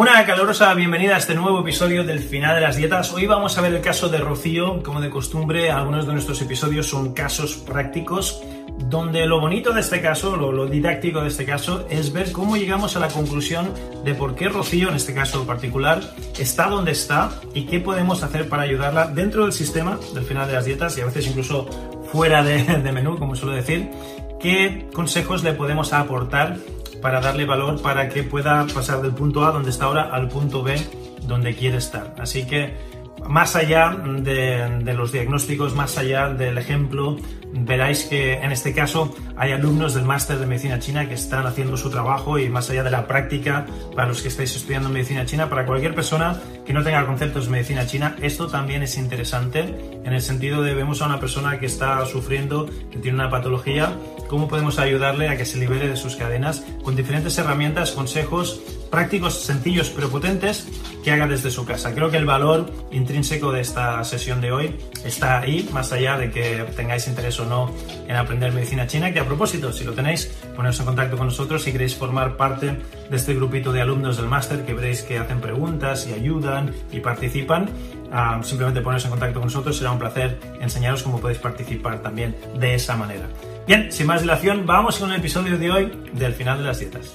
Una calorosa bienvenida a este nuevo episodio del final de las dietas. Hoy vamos a ver el caso de Rocío. Como de costumbre, algunos de nuestros episodios son casos prácticos, donde lo bonito de este caso, lo, didáctico de este caso, es ver cómo llegamos a la conclusión de por qué Rocío, en este caso particular, está donde está y qué podemos hacer para ayudarla dentro del sistema del final de las dietas y a veces incluso fuera de, de menú, como suelo decir. ¿Qué consejos le podemos aportar para darle valor para que pueda pasar del punto A donde está ahora al punto B donde quiere estar. Así que más allá de, los diagnósticos, más allá del ejemplo, veráis que en este caso hay alumnos del máster de medicina china que están haciendo su trabajo y más allá de la práctica, para los que estáis estudiando medicina china, para cualquier persona que no tenga conceptos de medicina china, esto también es interesante en el sentido de vemos a una persona que está sufriendo, que tiene una patología, cómo podemos ayudarle a que se libere de sus cadenas con diferentes herramientas, consejos prácticos, sencillos pero potentes que haga desde su casa. Creo que el valor intrínseco de esta sesión de hoy está ahí, más allá de que tengáis interés o no en aprender medicina china, que a propósito, si lo tenéis, poneros en contacto con nosotros si queréis formar parte de este grupito de alumnos del máster que veréis que hacen preguntas y ayudan y participan. Ah, simplemente poneros en contacto con nosotros, será un placer enseñaros cómo podéis participar también de esa manera. Bien, sin más dilación, vamos con el episodio de hoy del final de las dietas.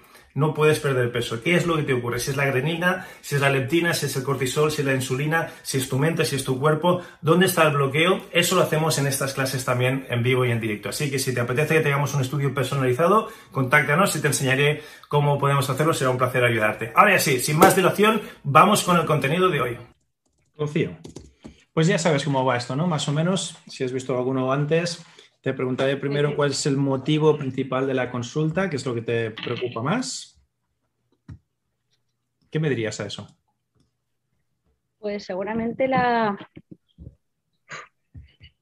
no puedes perder peso. ¿Qué es lo que te ocurre? Si es la grenina, si es la leptina, si es el cortisol, si es la insulina, si es tu mente, si es tu cuerpo, ¿dónde está el bloqueo? Eso lo hacemos en estas clases también en vivo y en directo. Así que si te apetece que tengamos un estudio personalizado, contáctanos y te enseñaré cómo podemos hacerlo. Será un placer ayudarte. Ahora sí, sin más dilación, vamos con el contenido de hoy. Confío. Pues ya sabes cómo va esto, ¿no? Más o menos, si has visto alguno antes, te preguntaré primero cuál es el motivo principal de la consulta, qué es lo que te preocupa más. ¿Qué me dirías a eso? Pues seguramente la...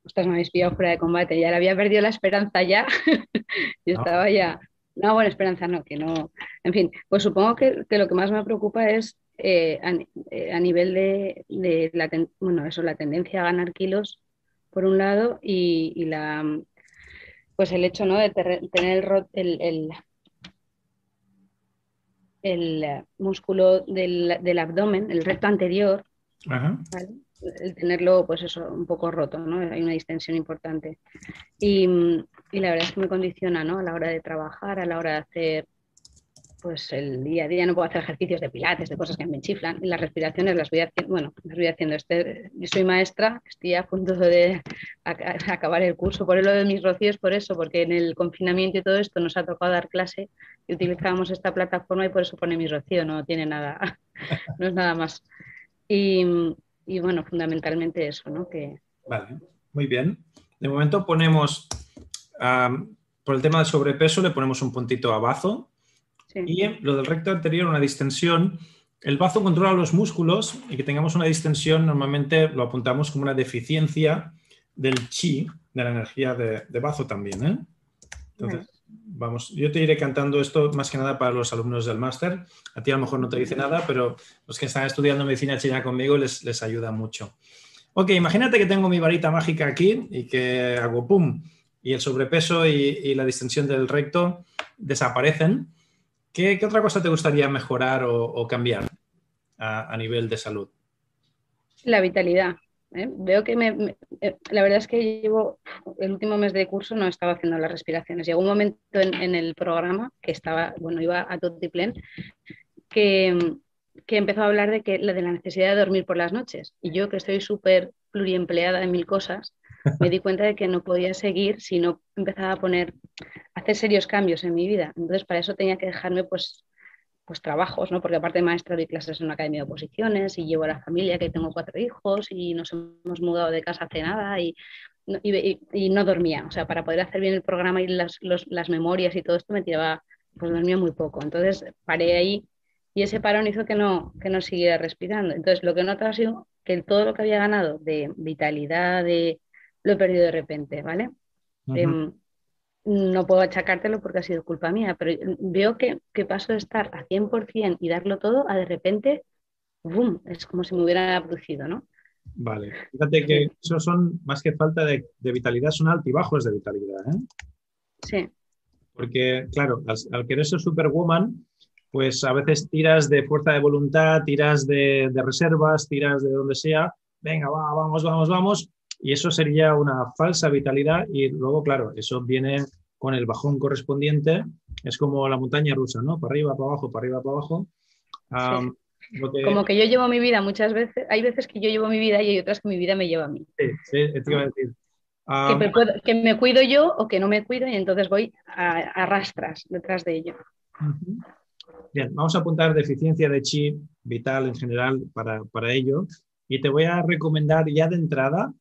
Ostras, me habéis pillado fuera de combate, ya le había perdido la esperanza ya. Yo estaba ya... No, bueno, esperanza no, que no... En fin, pues supongo que, lo que más me preocupa es eh, eh, a, nivel de, la, bueno, eso, la tendencia a ganar kilos por un lado y, la pues el hecho ¿no? de tener el, el, músculo del, abdomen, el recto anterior, el tenerlo, pues eso, un poco roto, ¿no? Hay una distensión importante. Y, y, la verdad es que me condiciona, ¿no? A la hora de trabajar, a la hora de hacer pues el día a día no puedo hacer ejercicios de pilates, de cosas que me chiflan. Y las respiraciones las voy haciendo, bueno, las voy haciendo. Este, yo soy maestra, estoy a punto de acabar el curso. Por lo de mis rocíos, por eso, porque en el confinamiento y todo esto nos ha tocado dar clase y utilizábamos esta plataforma y por eso pone mi rocío, no tiene nada, no es nada más. Y, y bueno, fundamentalmente eso, ¿no? Que... Vale, muy bien. De momento ponemos, por el tema de sobrepeso, le ponemos un puntito a bazo y lo del recto anterior, una distensión. El bazo controla los músculos y que tengamos una distensión normalmente lo apuntamos como una deficiencia del chi, de la energía de, bazo también. ¿eh? Entonces, vamos, yo te iré cantando esto más que nada para los alumnos del máster. A ti a lo mejor no te dice nada, pero los que están estudiando medicina china conmigo les, les ayuda mucho. Ok, imagínate que tengo mi varita mágica aquí y que hago pum y el sobrepeso y la distensión del recto desaparecen ¿Qué, otra cosa te gustaría mejorar o, cambiar a, nivel de salud? La vitalidad. ¿eh? Veo que me, eh, la verdad es que llevo el último mes de curso no estaba haciendo las respiraciones. Llegó un momento en, el programa que estaba, bueno, iba a Totiplen, que, que empezó a hablar de, que, de la necesidad de dormir por las noches. Y yo que estoy súper pluriempleada en mil cosas, me di cuenta de que no podía seguir si no empezaba a poner, hacer serios cambios en mi vida. Entonces, para eso tenía que dejarme, pues, pues trabajos, ¿no? Porque aparte maestra doy clases en una academia de oposiciones y llevo a la familia, que tengo cuatro hijos y nos hemos mudado de casa hace nada y, y, no dormía. O sea, para poder hacer bien el programa y las, las memorias y todo esto me tiraba, pues dormía muy poco. Entonces, paré ahí y ese parón hizo que no, que no siguiera respirando. Entonces, lo que he notado ha sido que todo lo que había ganado de vitalidad, de, lo he perdido de repente, ¿vale? Em, no puedo achacártelo porque ha sido culpa mía, pero veo que, paso de estar a 100% y darlo todo a de repente, ¡boom! Es como si me hubiera producido, ¿no? Vale, fíjate que eso son más que falta de, vitalidad, son altibajos de vitalidad, ¿eh? Sí. Porque, claro, al, querer ser superwoman, pues a veces tiras de fuerza de voluntad, tiras de, de reservas, tiras de donde sea, venga, va, vamos, vamos, vamos, y eso sería una falsa vitalidad y luego, claro, eso viene con el bajón correspondiente. Es como la montaña rusa, ¿no? Para arriba, para abajo, para arriba, para abajo. Como que yo llevo mi vida muchas veces, hay veces que yo llevo mi vida y hay otras que mi vida me lleva a mí. Sí, sí, te iba a decir. que, me cuido yo o que no me cuido y entonces voy a, a rastras detrás de ello. Bien, vamos a apuntar deficiencia de chi vital en general para, para ello y te voy a recomendar ya de entrada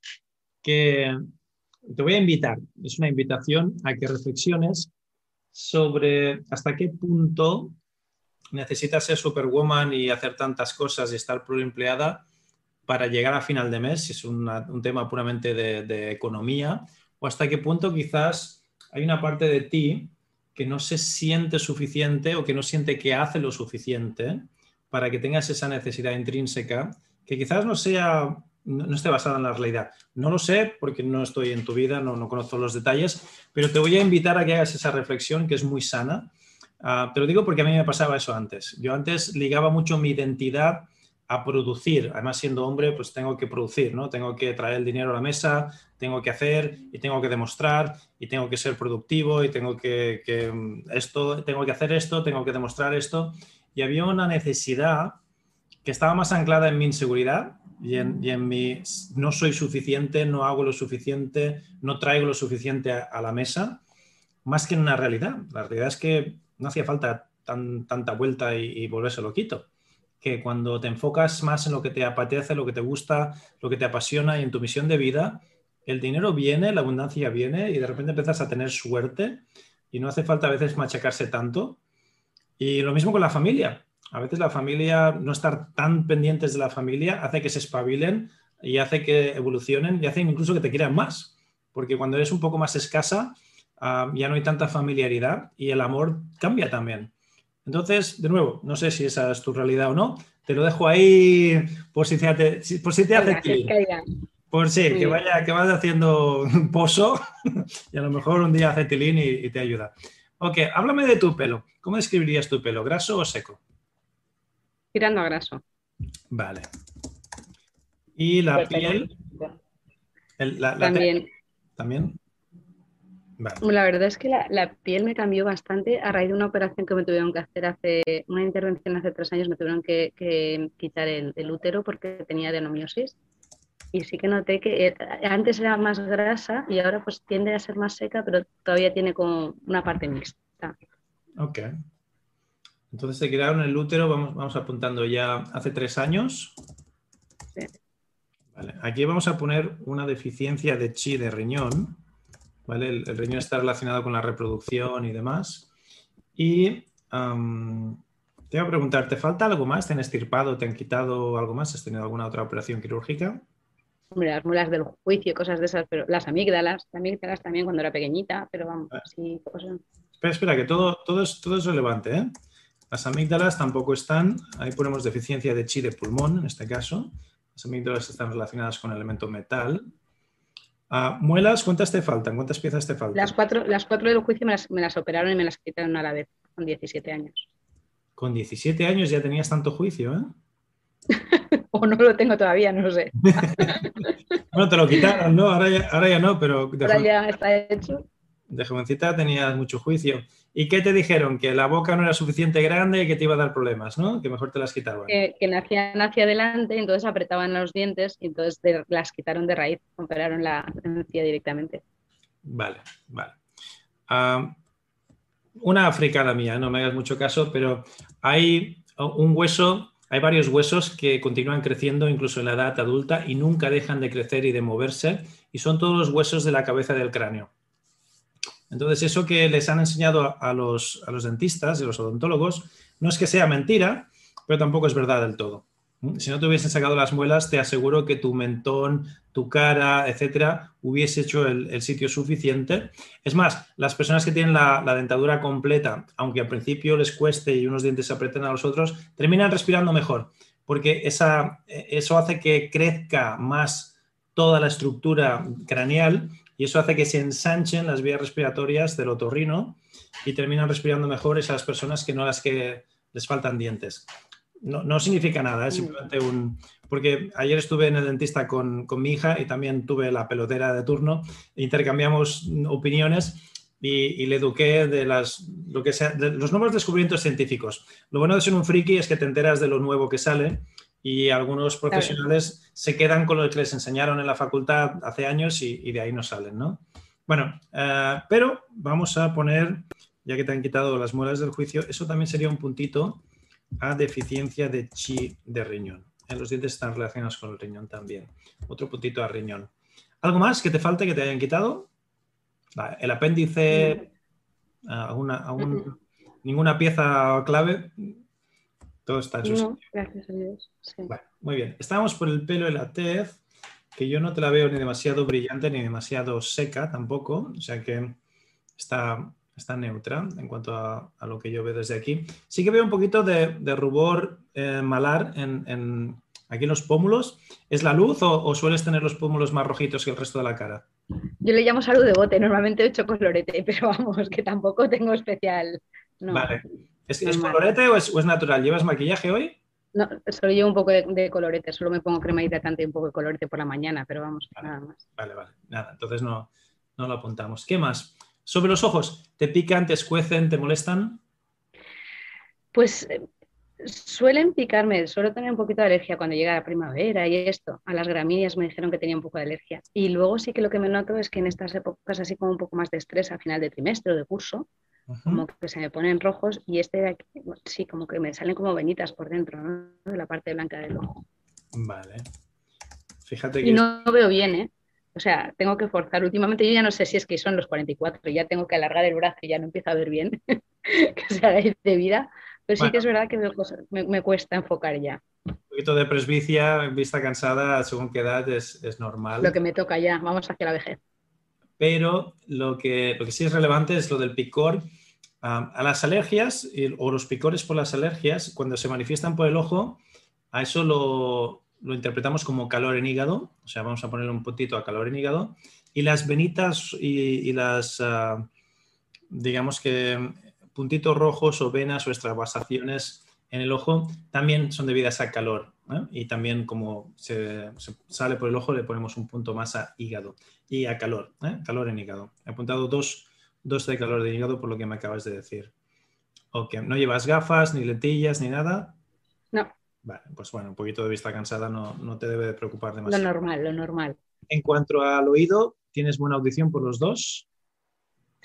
que te voy a invitar, es una invitación a que reflexiones sobre hasta qué punto necesitas ser superwoman y hacer tantas cosas y estar empleada para llegar a final de mes, si es un tema puramente de, economía, o hasta qué punto quizás hay una parte de ti que no se siente suficiente o que no siente que hace lo suficiente para que tengas esa necesidad intrínseca, que quizás no sea no, esté basada en la realidad. No lo sé porque no estoy en tu vida, no, no conozco los detalles, pero te voy a invitar a que hagas esa reflexión que es muy sana. Ah, te lo digo porque a mí me pasaba eso antes. Yo antes ligaba mucho mi identidad a producir. Además, siendo hombre, pues tengo que producir, ¿no? Tengo que traer el dinero a la mesa, tengo que hacer y tengo que demostrar y tengo que ser productivo y tengo que, que mm, esto, tengo que hacer esto, tengo que demostrar esto. Y había una necesidad que estaba más anclada en mi inseguridad y en, mi no soy suficiente, no hago lo suficiente, no traigo lo suficiente a, la mesa, más que en una realidad. La realidad es que no hacía falta tan, tanta vuelta y, y volverse loquito. Que cuando te enfocas más en lo que te apetece, lo que te gusta, lo que te apasiona y en tu misión de vida, el dinero viene, la abundancia viene y de repente empiezas a tener suerte y no hace falta a veces machacarse tanto. Y lo mismo con la familia a veces la familia, no estar tan pendientes de la familia, hace que se espabilen y hace que evolucionen y hace incluso que te quieran más. Porque cuando eres un poco más escasa, ah, ya no hay tanta familiaridad y el amor cambia también. Entonces, de nuevo, no sé si esa es tu realidad o no, te lo dejo ahí por si te, hace, por si te hace Por sí, que vaya, que vaya haciendo un pozo y a lo mejor un día hace tilín y, y te ayuda. Ok, háblame de tu pelo. ¿Cómo describirías tu pelo? ¿Graso o seco? Tirando a graso. Vale. Y la piel. también. También. La verdad es que la, piel me cambió bastante a raíz de una operación que me tuvieron que hacer hace, una intervención hace tres años, me tuvieron que, quitar el, útero porque tenía adenomiosis. Y sí que noté que eh, antes era más grasa y ahora pues tiende a ser más seca, pero todavía tiene como una parte mixta. Ok. Entonces se crearon el útero, vamos, vamos apuntando ya hace tres años. Sí. Vale. Aquí vamos a poner una deficiencia de chi de riñón. El, riñón está relacionado con la reproducción y demás. Y te voy a preguntar, ¿te falta algo más? ¿Te han estirpado, te han quitado algo más? ¿Has tenido alguna otra operación quirúrgica? Hombre, las mulas del juicio, cosas de esas, pero las amígdalas, las amígdalas también cuando era pequeñita, pero vamos, ah. sí, Espera, espera, que todo, todo, es, todo es relevante, ¿eh? Las amígdalas tampoco están, ahí ponemos deficiencia de chi de pulmón en este caso. Las amígdalas están relacionadas con el elemento metal, Ah, muelas, ¿cuántas te faltan? ¿Cuántas piezas te faltan? Las cuatro, las cuatro del juicio me las, operaron y me las quitaron a la vez, con 17 años. Con 17 años ya tenías tanto juicio, ¿eh? o no lo tengo todavía, no sé. bueno, te lo quitaron, ¿no? Ahora ya, ahora ya no, pero... Ahora ya está hecho de jovencita tenías mucho juicio. ¿Y qué te dijeron? Que la boca no era suficiente grande y que te iba a dar problemas, ¿no? Que mejor te las quitaban. Que, nacían hacia adelante, entonces apretaban los dientes y entonces las quitaron de raíz, operaron la encía directamente. Vale, vale. una africana mía, no me hagas mucho caso, pero hay un hueso, hay varios huesos que continúan creciendo incluso en la edad adulta y nunca dejan de crecer y de moverse, y son todos los huesos de la cabeza del cráneo. Entonces, eso que les han enseñado a los, dentistas y los odontólogos no es que sea mentira, pero tampoco es verdad del todo. ¿Mm? Si no te hubiesen sacado las muelas, te aseguro que tu mentón, tu cara, etcétera, hubiese hecho el, sitio suficiente. Es más, las personas que tienen la, dentadura completa, aunque al principio les cueste y unos dientes se aprieten a los otros, terminan respirando mejor, porque esa, eso hace que crezca más toda la estructura craneal y eso hace que se ensanchen las vías respiratorias del otorrino y terminan respirando mejor esas personas que no las que les faltan dientes. No, significa nada, es simplemente un... Porque ayer estuve en el dentista con, mi hija y también tuve la pelotera de turno, intercambiamos opiniones y, le eduqué de, las, lo que sea, de los nuevos descubrimientos científicos. Lo bueno de ser un friki es que te enteras de lo nuevo que sale y algunos profesionales se quedan con lo que les enseñaron en la facultad hace años y, de ahí no salen, ¿no? Bueno, eh, pero vamos a poner, ya que te han quitado las muelas del juicio, eso también sería un puntito a deficiencia de chi de riñón. En los dientes están relacionados con el riñón también. Otro puntito a riñón. ¿Algo más que te falte que te hayan quitado? el apéndice, alguna, ninguna pieza clave. Todo está en no, Gracias a Dios. muy bien. Estamos por el pelo de la tez, que yo no te la veo ni demasiado brillante ni demasiado seca tampoco, o sea que está, está neutra en cuanto a, lo que yo veo desde aquí. Sí que veo un poquito de, rubor eh, malar en, aquí en los pómulos. ¿Es la luz o, sueles tener los pómulos más rojitos que el resto de la cara? Yo le llamo salud de bote, normalmente he hecho colorete, pero vamos, que tampoco tengo especial. Vale. ¿Es, colorete o es, natural? ¿Llevas maquillaje hoy? No, solo llevo un poco de, colorete, solo me pongo crema hidratante y un poco de colorete por la mañana, pero vamos, nada más. Vale, vale, nada, entonces no, no lo apuntamos. ¿Qué más? Sobre los ojos, ¿te pican, te escuecen, te molestan? Pues eh, suelen picarme, suelo tener un poquito de alergia cuando llega la primavera y esto. A las gramíneas me dijeron que tenía un poco de alergia. Y luego sí que lo que me noto es que en estas épocas así como un poco más de estrés a final de trimestre o de curso, como que se me ponen rojos y este de aquí, sí, como que me salen como venitas por dentro, ¿no? De la parte blanca del ojo. Vale. Fíjate que... Y no veo bien, ¿eh? O sea, tengo que forzar. Últimamente yo ya no sé si es que son los 44, ya tengo que alargar el brazo y ya no empiezo a ver bien, que se haga de vida. Pero sí que es verdad que me, cuesta enfocar ya. Un poquito de presbicia, vista cansada, según qué edad, es, es normal. Lo que me toca ya, vamos hacia la vejez pero lo que, lo que sí es relevante es lo del picor. A las alergias o los picores por las alergias, cuando se manifiestan por el ojo, a eso lo, lo, interpretamos como calor en hígado, o sea, vamos a poner un puntito a calor en hígado, y las venitas y, las, ah, digamos que puntitos rojos o venas o extravasaciones en el ojo también son debidas a calor. Y también como se, sale por el ojo le ponemos un punto más a hígado y a calor, ¿eh? calor en hígado. He apuntado dos, dos de calor de hígado por lo que me acabas de decir. Ok, ¿no llevas gafas, ni lentillas, ni nada? No. Vale, pues bueno, un poquito de vista cansada no, no te debe de preocupar demasiado. Lo normal, lo normal. En cuanto al oído, ¿tienes buena audición por los dos?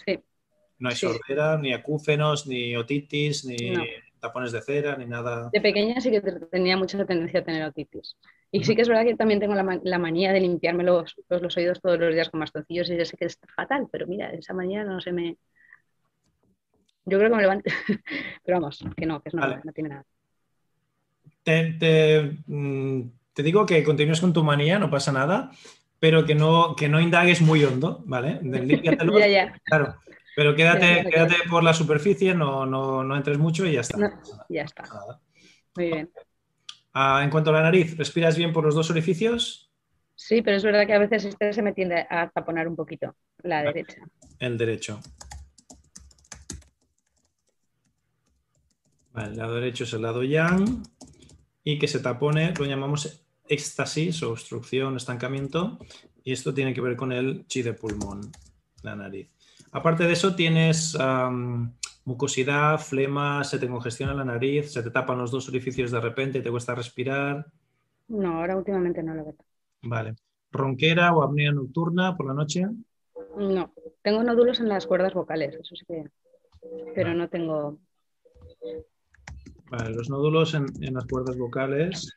Sí. No hay sordera, ni acúfenos, ni otitis, ni tapones de cera, ni nada. De pequeña sí que tenía mucha tendencia a tener otitis. Y sí que es verdad que también tengo la, manía de limpiarme los, los, oídos todos los días con bastoncillos y ya sé que es fatal, pero mira, esa manía no se me... Yo creo que me levanto, pero vamos, que no, que es normal, no tiene nada. Mm, te, digo que continúes con tu manía, no pasa nada, pero que no, que no indagues muy hondo, ¿vale? ya, ya. Claro, pero quédate, quédate por la superficie, no, no, no entres mucho y ya está. ya está. Muy bien. Ah, en cuanto a la nariz, ¿respiras bien por los dos orificios? Sí, pero es verdad que a veces este se me tiende a taponar un poquito, la derecha. El derecho. el lado derecho es el lado yang y que se tapone lo llamamos éxtasis o obstrucción, estancamiento, y esto tiene que ver con el chi de pulmón, la nariz. Aparte de eso, tienes mucosidad, flema, se te congestiona la nariz, se te tapan los dos orificios de repente y te cuesta respirar. No, ahora últimamente no lo veo. Vale. ¿Ronquera o apnea nocturna por la noche? No, tengo nódulos en las cuerdas vocales, eso sí que. Pero no tengo los nódulos en, las cuerdas vocales.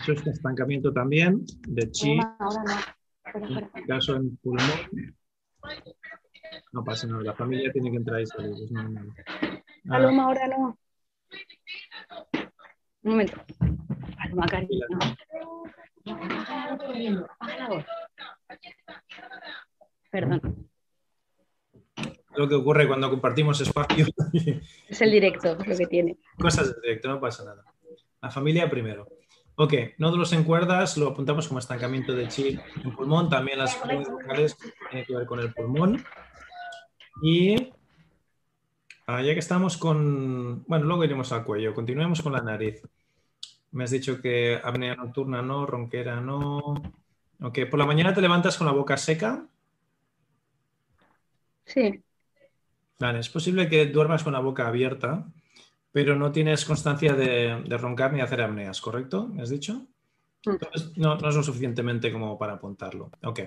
Eso es estancamiento también de chi. En este caso en pulmón. No pasa nada, la familia tiene que entrar y salir, es normal. Paloma, ahora no. Un momento. Paloma, cariño. Perdón lo que ocurre cuando compartimos espacio. Es el directo lo que tiene. Cosas de directo, no pasa nada. La familia primero. Ok, nódulos en cuerdas lo apuntamos como estancamiento de chi en pulmón. También las vocales tienen que ver con el pulmón. Y ah, ya que estamos con. Bueno, luego iremos al cuello. Continuemos con la nariz. Me has dicho que apnea nocturna no, ronquera no. Ok, por la mañana te levantas con la boca seca. Sí es posible que duermas con la boca abierta, pero no tienes constancia de, roncar ni hacer apneas, ¿correcto? ¿Me has dicho? Mm. Entonces, no, es lo suficientemente como para apuntarlo. Ok.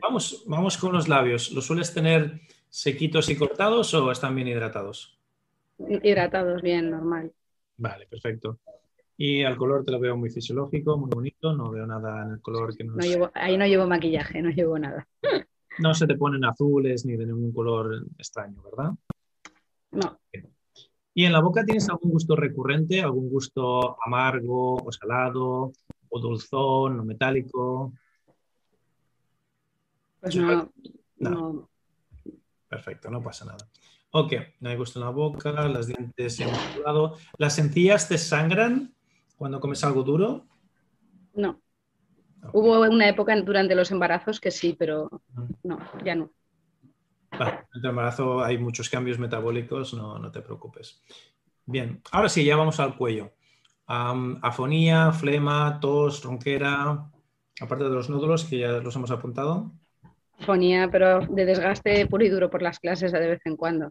Vamos, vamos con los labios. ¿Los sueles tener sequitos y cortados o están bien hidratados? Hidratados, bien, normal. Vale, perfecto. Y al color te lo veo muy fisiológico, muy bonito, no veo nada en el color que no, Ahí no llevo maquillaje, no llevo nada. No se te ponen azules ni de ningún color extraño, ¿verdad? No. ¿Y en la boca tienes algún gusto recurrente, algún gusto amargo o salado o dulzón o metálico? Pues no, no. Perfecto, no pasa nada. Ok, no hay gusto en la boca, las dientes se han lado. ¿Las encías te sangran cuando comes algo duro? No. Hubo una época durante los embarazos que sí, pero no, ya no. en el embarazo hay muchos cambios metabólicos, no, te preocupes. Bien, ahora sí, ya vamos al cuello. afonía, flema, tos, ronquera, aparte de los nódulos que ya los hemos apuntado. Afonía, pero de desgaste puro y duro por las clases de vez en cuando.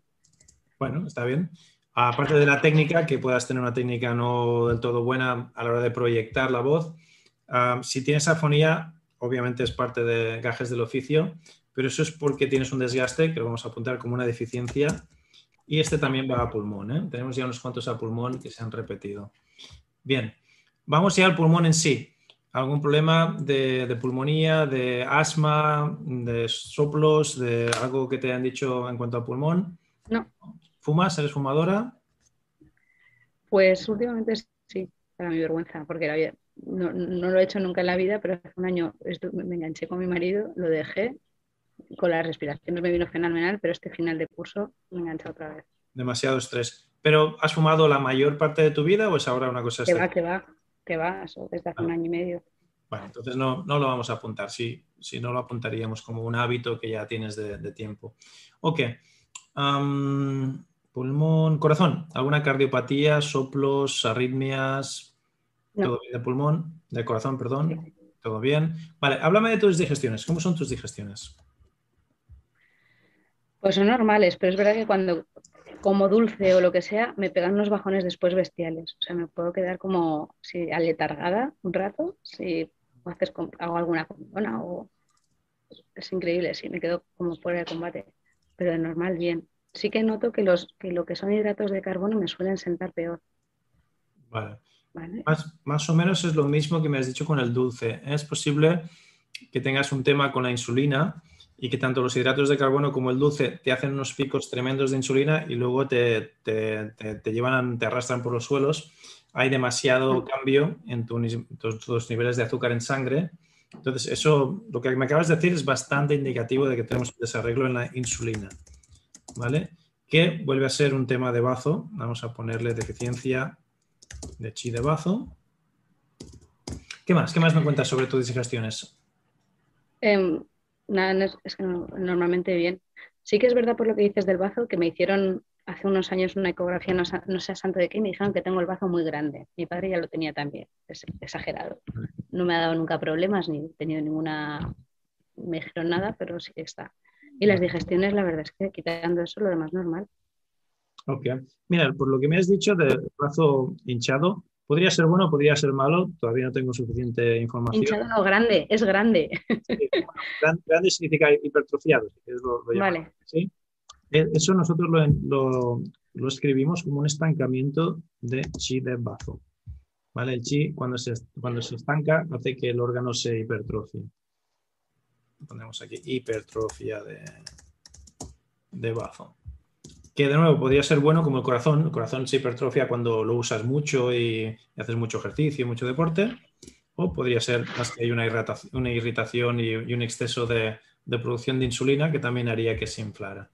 Bueno, está bien. Aparte de la técnica, que puedas tener una técnica no del todo buena a la hora de proyectar la voz, si tienes afonía, obviamente es parte de gajes del oficio, pero eso es porque tienes un desgaste que lo vamos a apuntar como una deficiencia y este también va a pulmón. ¿eh? Tenemos ya unos cuantos a pulmón que se han repetido. Bien, vamos ya al pulmón en sí. ¿Algún problema de, pulmonía, de asma, de soplos, de algo que te han dicho en cuanto a pulmón? No. ¿Fumas? ¿Eres fumadora? Pues últimamente sí, para mi vergüenza, porque no, lo he hecho nunca en la vida, pero hace un año me enganché con mi marido, lo dejé, con las respiraciones me vino fenomenal, pero este final de curso me enganché otra vez. Demasiado estrés. ¿Pero has fumado la mayor parte de tu vida o es ahora una cosa Que va, que va, que va, eso, desde hace un año y medio. Bueno, entonces no, no, lo vamos a apuntar, si, si no lo apuntaríamos como un hábito que ya tienes de, tiempo. Ok. pulmón, corazón, ¿alguna cardiopatía, soplos, arritmias, Todo bien de pulmón, de corazón, perdón. Todo bien. Vale, háblame de tus digestiones. ¿Cómo son tus digestiones? Pues son normales, pero es verdad que cuando como dulce o lo que sea, me pegan unos bajones después bestiales. O sea, me puedo quedar como si aletargada un rato, si haces, hago alguna comida o es increíble, sí, me quedo como fuera de combate, pero de normal bien. Sí que noto que, los, que lo que son hidratos de carbono me suelen sentar peor. Vale. Más, más, o menos es lo mismo que me has dicho con el dulce. Es posible que tengas un tema con la insulina y que tanto los hidratos de carbono como el dulce te hacen unos picos tremendos de insulina y luego te, te, te, llevan, te arrastran por los suelos. Hay demasiado cambio en tus niveles de azúcar en sangre. Entonces, eso, lo que me acabas de decir es bastante indicativo de que tenemos un desarreglo en la insulina. ¿Vale? Que vuelve a ser un tema de bazo. Vamos a ponerle deficiencia de chi de bazo. ¿Qué más? ¿Qué más me cuentas sobre tus digestiones? Em, nada, es que normalmente bien. Sí que es verdad por lo que dices del bazo, que me hicieron hace unos años una ecografía, no, sé santo de qué, me dijeron que tengo el bazo muy grande. Mi padre ya lo tenía también, es exagerado. No me ha dado nunca problemas ni he tenido ninguna, me dijeron nada, pero sí que está. Y las digestiones, la verdad es que quitando eso, lo demás normal. Ok. Mira, por lo que me has dicho del brazo hinchado, podría ser bueno, podría ser malo, todavía no tengo suficiente información. Hinchado no, grande, es grande. grande significa hipertrofiado, vale. ¿sí? Eh, eso nosotros lo, escribimos como un estancamiento de chi de bazo. ¿Vale? El chi, cuando se, cuando se estanca, hace que el órgano se hipertrofie. Ponemos aquí hipertrofia de, de bazo que de nuevo podría ser bueno como el corazón. El corazón se hipertrofia cuando lo usas mucho y haces mucho ejercicio, mucho deporte. O podría ser más que hay una, irritación, y, un exceso de, producción de insulina que también haría que se inflara.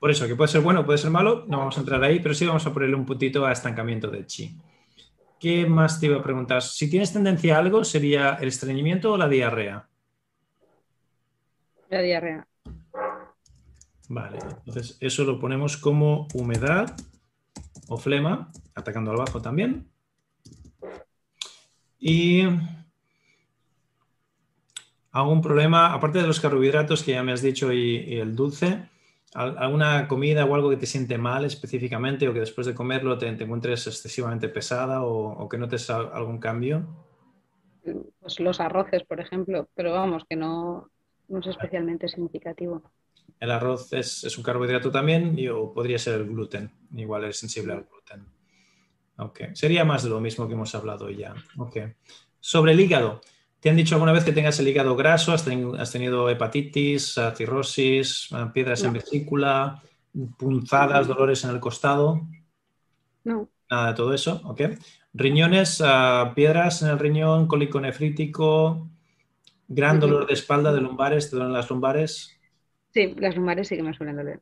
Por eso, que puede ser bueno, puede ser malo, no vamos a entrar ahí, pero sí vamos a ponerle un puntito a estancamiento de chi. ¿Qué más te iba a preguntar? Si tienes tendencia a algo, ¿sería el estreñimiento o la diarrea? La diarrea. Vale, entonces eso lo ponemos como humedad o flema, atacando al bajo también. Y algún problema, aparte de los carbohidratos que ya me has dicho y, el dulce, alguna comida o algo que te siente mal específicamente o que después de comerlo te, encuentres excesivamente pesada o, o, que notes algún cambio? Pues los arroces, por ejemplo, pero vamos, que no, no es especialmente significativo. El arroz es, un carbohidrato también y, o podría ser el gluten. Igual es sensible al gluten. Okay. Sería más de lo mismo que hemos hablado ya. Okay. Sobre el hígado. ¿Te han dicho alguna vez que tengas el hígado graso? ¿Has, tenido, hepatitis, cirrosis, piedras en vesícula, punzadas, dolores en el costado? No. Nada de todo eso. Ok. Riñones, ah, piedras en el riñón, cólico nefrítico, gran dolor de espalda, de lumbares, te duelen las lumbares. Sí, las lumbares sí que me suelen doler.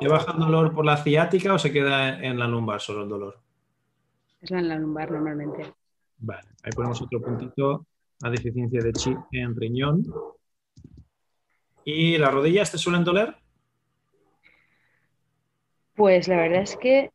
¿Y baja el dolor por la ciática o se queda en la lumbar solo el dolor? Es en la lumbar normalmente. Vale, ahí ponemos otro puntito, la deficiencia de chi en riñón. ¿Y las rodillas te suelen doler? Pues la verdad es que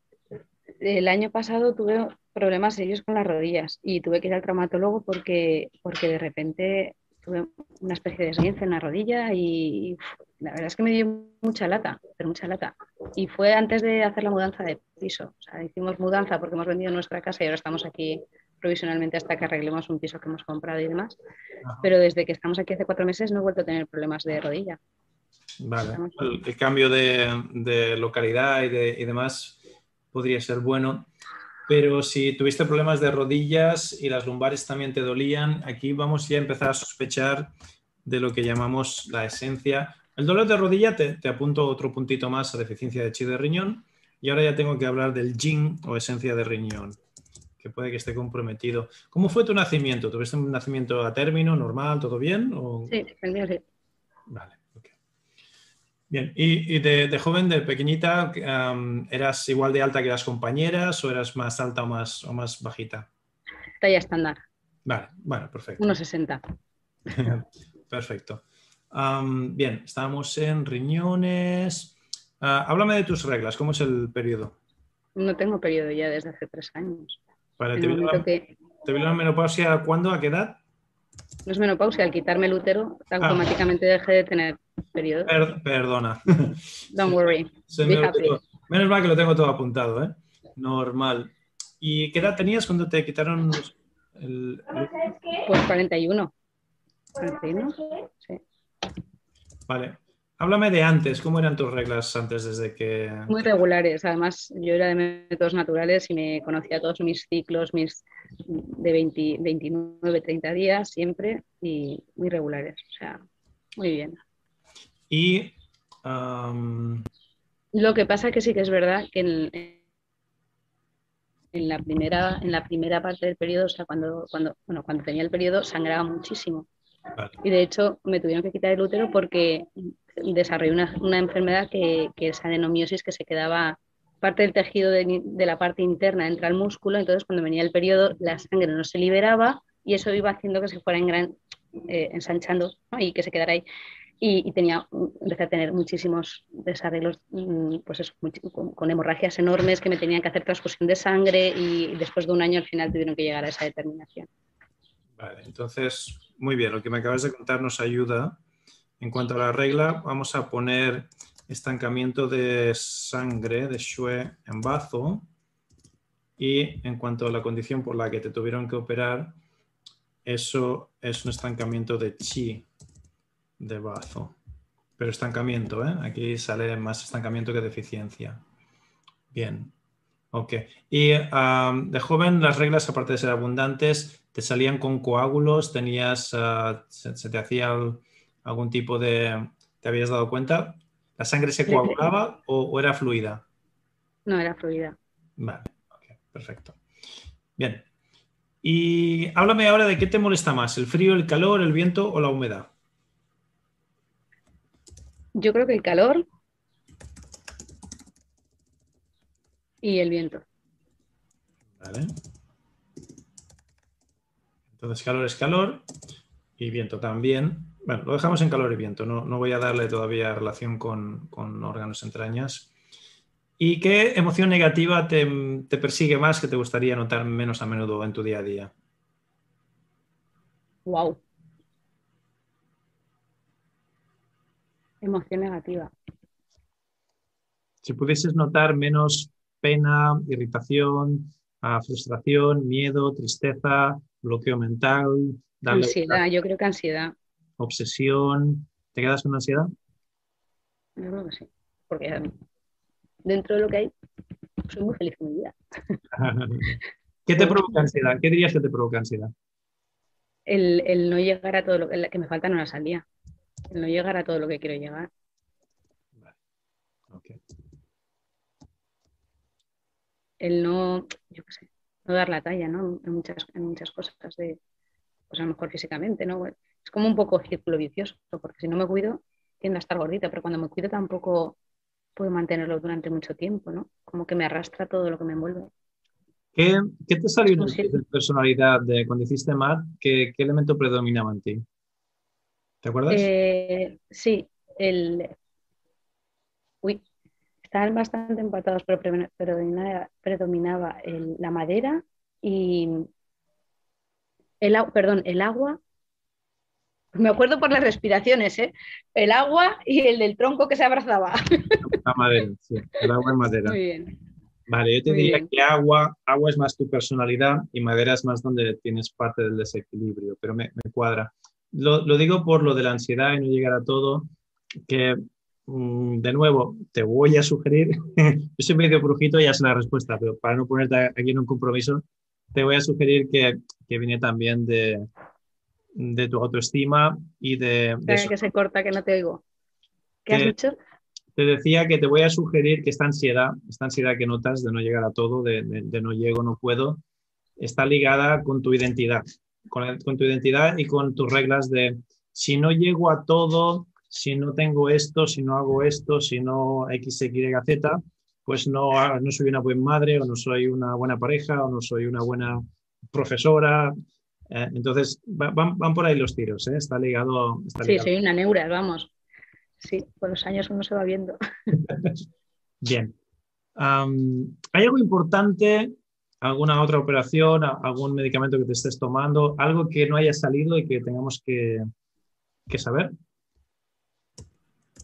el año pasado tuve problemas serios con las rodillas y tuve que ir al traumatólogo porque, porque de repente tuve una especie de esguince en la rodilla y, la verdad es que me dio mucha lata, pero mucha lata. Y fue antes de hacer la mudanza de piso. O sea, hicimos mudanza porque hemos vendido nuestra casa y ahora estamos aquí provisionalmente hasta que arreglemos un piso que hemos comprado y demás. Pero desde que estamos aquí hace cuatro meses no he vuelto a tener problemas de rodilla. Vale. El, cambio de, localidad y, y demás podría ser bueno. Pero si tuviste problemas de rodillas y las lumbares también te dolían, aquí vamos ya a empezar a sospechar de lo que llamamos la esencia. El dolor de rodilla, te, apunto otro puntito más a deficiencia de chi de riñón. Y ahora ya tengo que hablar del yin o esencia de riñón, que puede que esté comprometido. ¿Cómo fue tu nacimiento? ¿Tuviste un nacimiento a término, normal, todo bien? Sí, sí. Vale. Bien, y, de, joven, de pequeñita, ¿eras igual de alta que las compañeras o eras más alta o más, o más bajita? Talla estándar. Vale, bueno, perfecto. 1,60. perfecto. bien, estamos en riñones. Ah, háblame de tus reglas, ¿cómo es el periodo? No tengo periodo ya desde hace tres años. Vale, ¿te vino, la, que... menopausia cuándo? ¿A qué edad? No es menopausia, al quitarme el útero ah. automáticamente dejé de tener periodo. perdona. Don't worry. Menos mal que lo tengo todo apuntado, ¿eh? Normal. ¿Y qué edad tenías cuando te quitaron el, Pues 41. 41, sí. Vale. Háblame de antes, ¿cómo eran tus reglas antes desde que...? Muy regulares, además yo era de métodos naturales y me conocía todos mis ciclos, mis de 20, 29, 30 días siempre y muy regulares, o sea, muy bien. Y... Lo que pasa que sí que es verdad que en, en, la, primera, en la primera parte del periodo, o sea, cuando, cuando, bueno, cuando tenía el periodo, sangraba muchísimo. Y de hecho me tuvieron que quitar el útero porque desarrollé una, enfermedad que, es adenomiosis, que se quedaba parte del tejido de, la parte interna entra al músculo, entonces cuando venía el periodo la sangre no se liberaba y eso iba haciendo que se fuera en gran, eh, ensanchando y que se quedara ahí. Y, tenía, empecé a tener muchísimos desarreglos mm, pues con, hemorragias enormes que me tenían que hacer transfusión de sangre y después de un año al final tuvieron que llegar a esa determinación. Vale, entonces, muy bien, lo que me acabas de contar nos ayuda en cuanto a la regla, vamos a poner estancamiento de sangre de Shue en bazo y en cuanto a la condición por la que te tuvieron que operar, eso es un estancamiento de chi de bazo. Pero estancamiento, ¿eh? aquí sale más estancamiento que deficiencia. Bien, ok. Y de joven las reglas, aparte de ser abundantes, te salían con coágulos, tenías, ah, se, te hacía algún tipo de... ¿Te habías dado cuenta? ¿La sangre se coagulaba o, era fluida? No, era fluida. Vale, perfecto. Bien. Y háblame ahora de qué te molesta más, el frío, el calor, el viento o la humedad. Yo creo que el calor y el viento. Vale. Entonces calor es calor y viento también. Bueno, lo dejamos en calor y viento, no, voy a darle todavía relación con, órganos entrañas. ¿Y qué emoción negativa te, persigue más que te gustaría notar menos a menudo en tu día a día? Wow. Emoción negativa. Si pudieses notar menos pena, irritación, ah, frustración, miedo, tristeza, bloqueo mental. ansiedad, yo creo que ansiedad obsesión. ¿Te quedas con ansiedad? Yo creo que sí, porque dentro de lo que hay, soy muy feliz con mi vida. ¿Qué te provoca ansiedad? ¿Qué dirías que te provoca ansiedad? El, no llegar a todo lo que, me falta en una salida. El no llegar a todo lo que quiero llegar. Vale. El no, yo qué sé, no dar la talla, ¿no? En muchas, en muchas cosas de, pues a lo mejor físicamente, ¿no? Es como un poco círculo vicioso, porque si no me cuido, tiendo a estar gordita, pero cuando me cuido tampoco puedo mantenerlo durante mucho tiempo, ¿no? Como que me arrastra todo lo que me envuelve. ¿Qué, te salió en de personalidad de cuando hiciste MAD? ¿Qué, elemento predominaba en ti? ¿Te acuerdas? Eh, sí, el... Uy, estaban bastante empatados, pero predominaba, predominaba la madera y el, perdón, el agua me acuerdo por las respiraciones, ¿eh? El agua y el del tronco que se abrazaba. La madera, sí. El agua y madera. Muy bien. Vale, yo te diría que agua, agua es más tu personalidad y madera es más donde tienes parte del desequilibrio, pero me, cuadra. Lo, digo por lo de la ansiedad y no llegar a todo, que mm, de nuevo te voy a sugerir, yo soy medio brujito y ya sé la respuesta, pero para no ponerte aquí en un compromiso, te voy a sugerir que, que viene también de, de tu autoestima y de... que se corta, que no te oigo. ¿Qué has dicho? Te decía que te voy a sugerir que esta ansiedad, esta ansiedad que notas de no llegar a todo, de, no llego, no puedo, está ligada con tu identidad, con, con, tu identidad y con tus reglas de si no llego a todo, si no tengo esto, si no hago esto, si no X, Y, Z, pues no, no soy una buena madre o no soy una buena pareja o no soy una buena profesora, eh, entonces, van, por ahí los tiros, ¿eh? está ligado. sí, soy una neura, vamos. Sí, con los años uno se va viendo. Bien. ¿Hay algo importante, alguna otra operación, algún medicamento que te estés tomando, algo que no haya salido y que tengamos que, saber?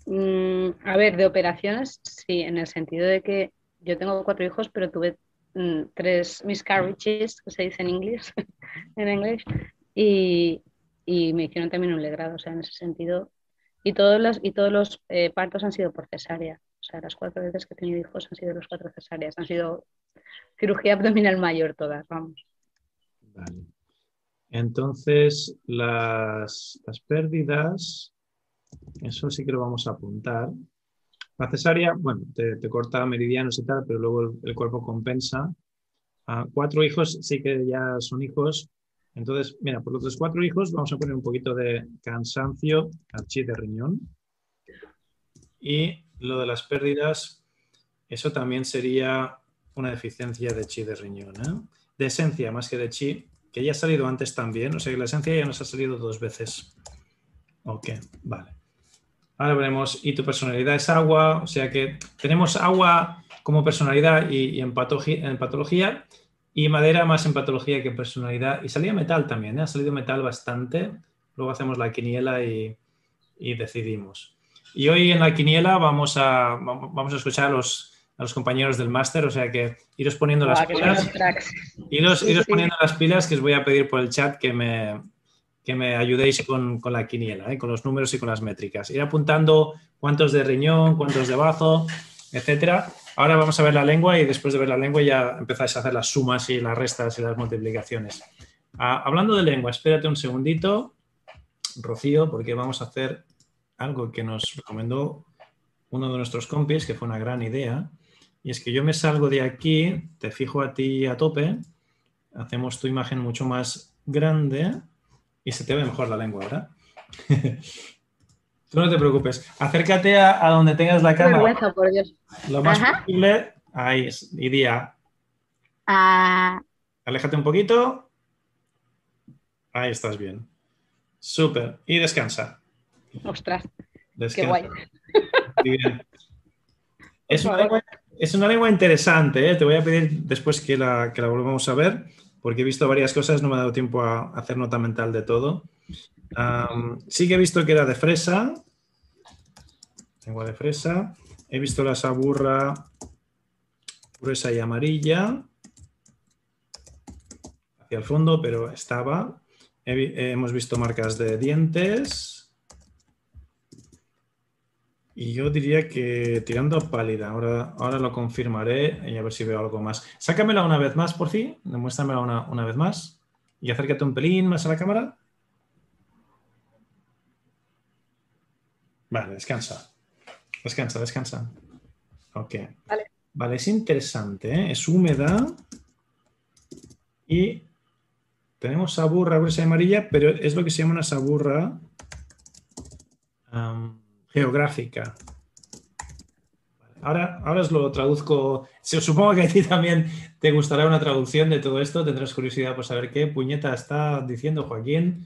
Mm, a ver, de operaciones, sí, en el sentido de que yo tengo cuatro hijos, pero tuve mm, tres miscarriages, que se dice en inglés, en inglés, y, me hicieron también un legrado, o sea, en ese sentido. Y todos los, y todos los eh, partos han sido por cesárea. O sea, las cuatro veces que he tenido hijos han sido los cuatro cesáreas. Han sido cirugía abdominal mayor todas, vamos. Vale. Entonces, las, pérdidas, eso sí que lo vamos a apuntar. La cesárea, bueno, te, corta meridianos y tal, pero luego el, cuerpo compensa. Cuatro hijos sí que ya son hijos. Entonces, mira, por los cuatro hijos vamos a poner un poquito de cansancio, archi de riñón. Y lo de las pérdidas, eso también sería una deficiencia de chi de riñón, ¿eh? de esencia más que de chi, que ya ha salido antes también, o sea que la esencia ya nos ha salido dos veces. Ok, vale. Ahora veremos, y tu personalidad es agua, o sea que tenemos agua como personalidad y, en, patología, y madera más en patología que en personalidad, y salía metal también, ¿eh? ha salido metal bastante, luego hacemos la quiniela y decidimos. Y hoy en la quiniela vamos a, vamos a escuchar a los, a los compañeros del máster, o sea que iros poniendo las pilas. Iros, poniendo las pilas que os voy a pedir por el chat que me, que me ayudéis con, con la quiniela, ¿eh? con los números y con las métricas. Ir apuntando cuántos de riñón, cuántos de bazo, etcétera. Ahora vamos a ver la lengua y después de ver la lengua ya empezáis a hacer las sumas y las restas y las multiplicaciones. Ah, hablando de lengua, espérate un segundito, Rocío, porque vamos a hacer algo que nos recomendó uno de nuestros compis, que fue una gran idea, y es que yo me salgo de aquí, te fijo a ti a tope, hacemos tu imagen mucho más grande y se te ve mejor la lengua ahora. Tú no te preocupes, acércate a, donde tengas la cámara. por Dios. Lo más posible. Ahí, iría. Ah. Aléjate un poquito. Ahí estás bien. Súper. Y descansa. Ostras, qué guay. Es una, lengua, interesante, ¿eh? te voy a pedir después que la, que la volvamos a ver, porque he visto varias cosas, no me ha dado tiempo a hacer nota mental de todo. sí que he visto que era de fresa, lengua de fresa, he visto la saburra gruesa y amarilla, hacia el fondo, pero estaba. hemos visto marcas de dientes, y yo diría que tirando a pálida. Ahora, ahora lo confirmaré y a ver si veo algo más. Sácamela una vez más, por fin. Demuéstramela una, una vez más. Y acércate un pelín más a la cámara. Vale, descansa. Descansa, descansa. Ok. Vale. Vale, es interesante. ¿eh? Es húmeda. Y tenemos saburra gruesa y amarilla, pero es lo que se llama una saburra geográfica. Ahora, ahora os lo traduzco. Supongo que a ti también te gustará una traducción de todo esto. Tendrás curiosidad por saber qué puñeta está diciendo Joaquín.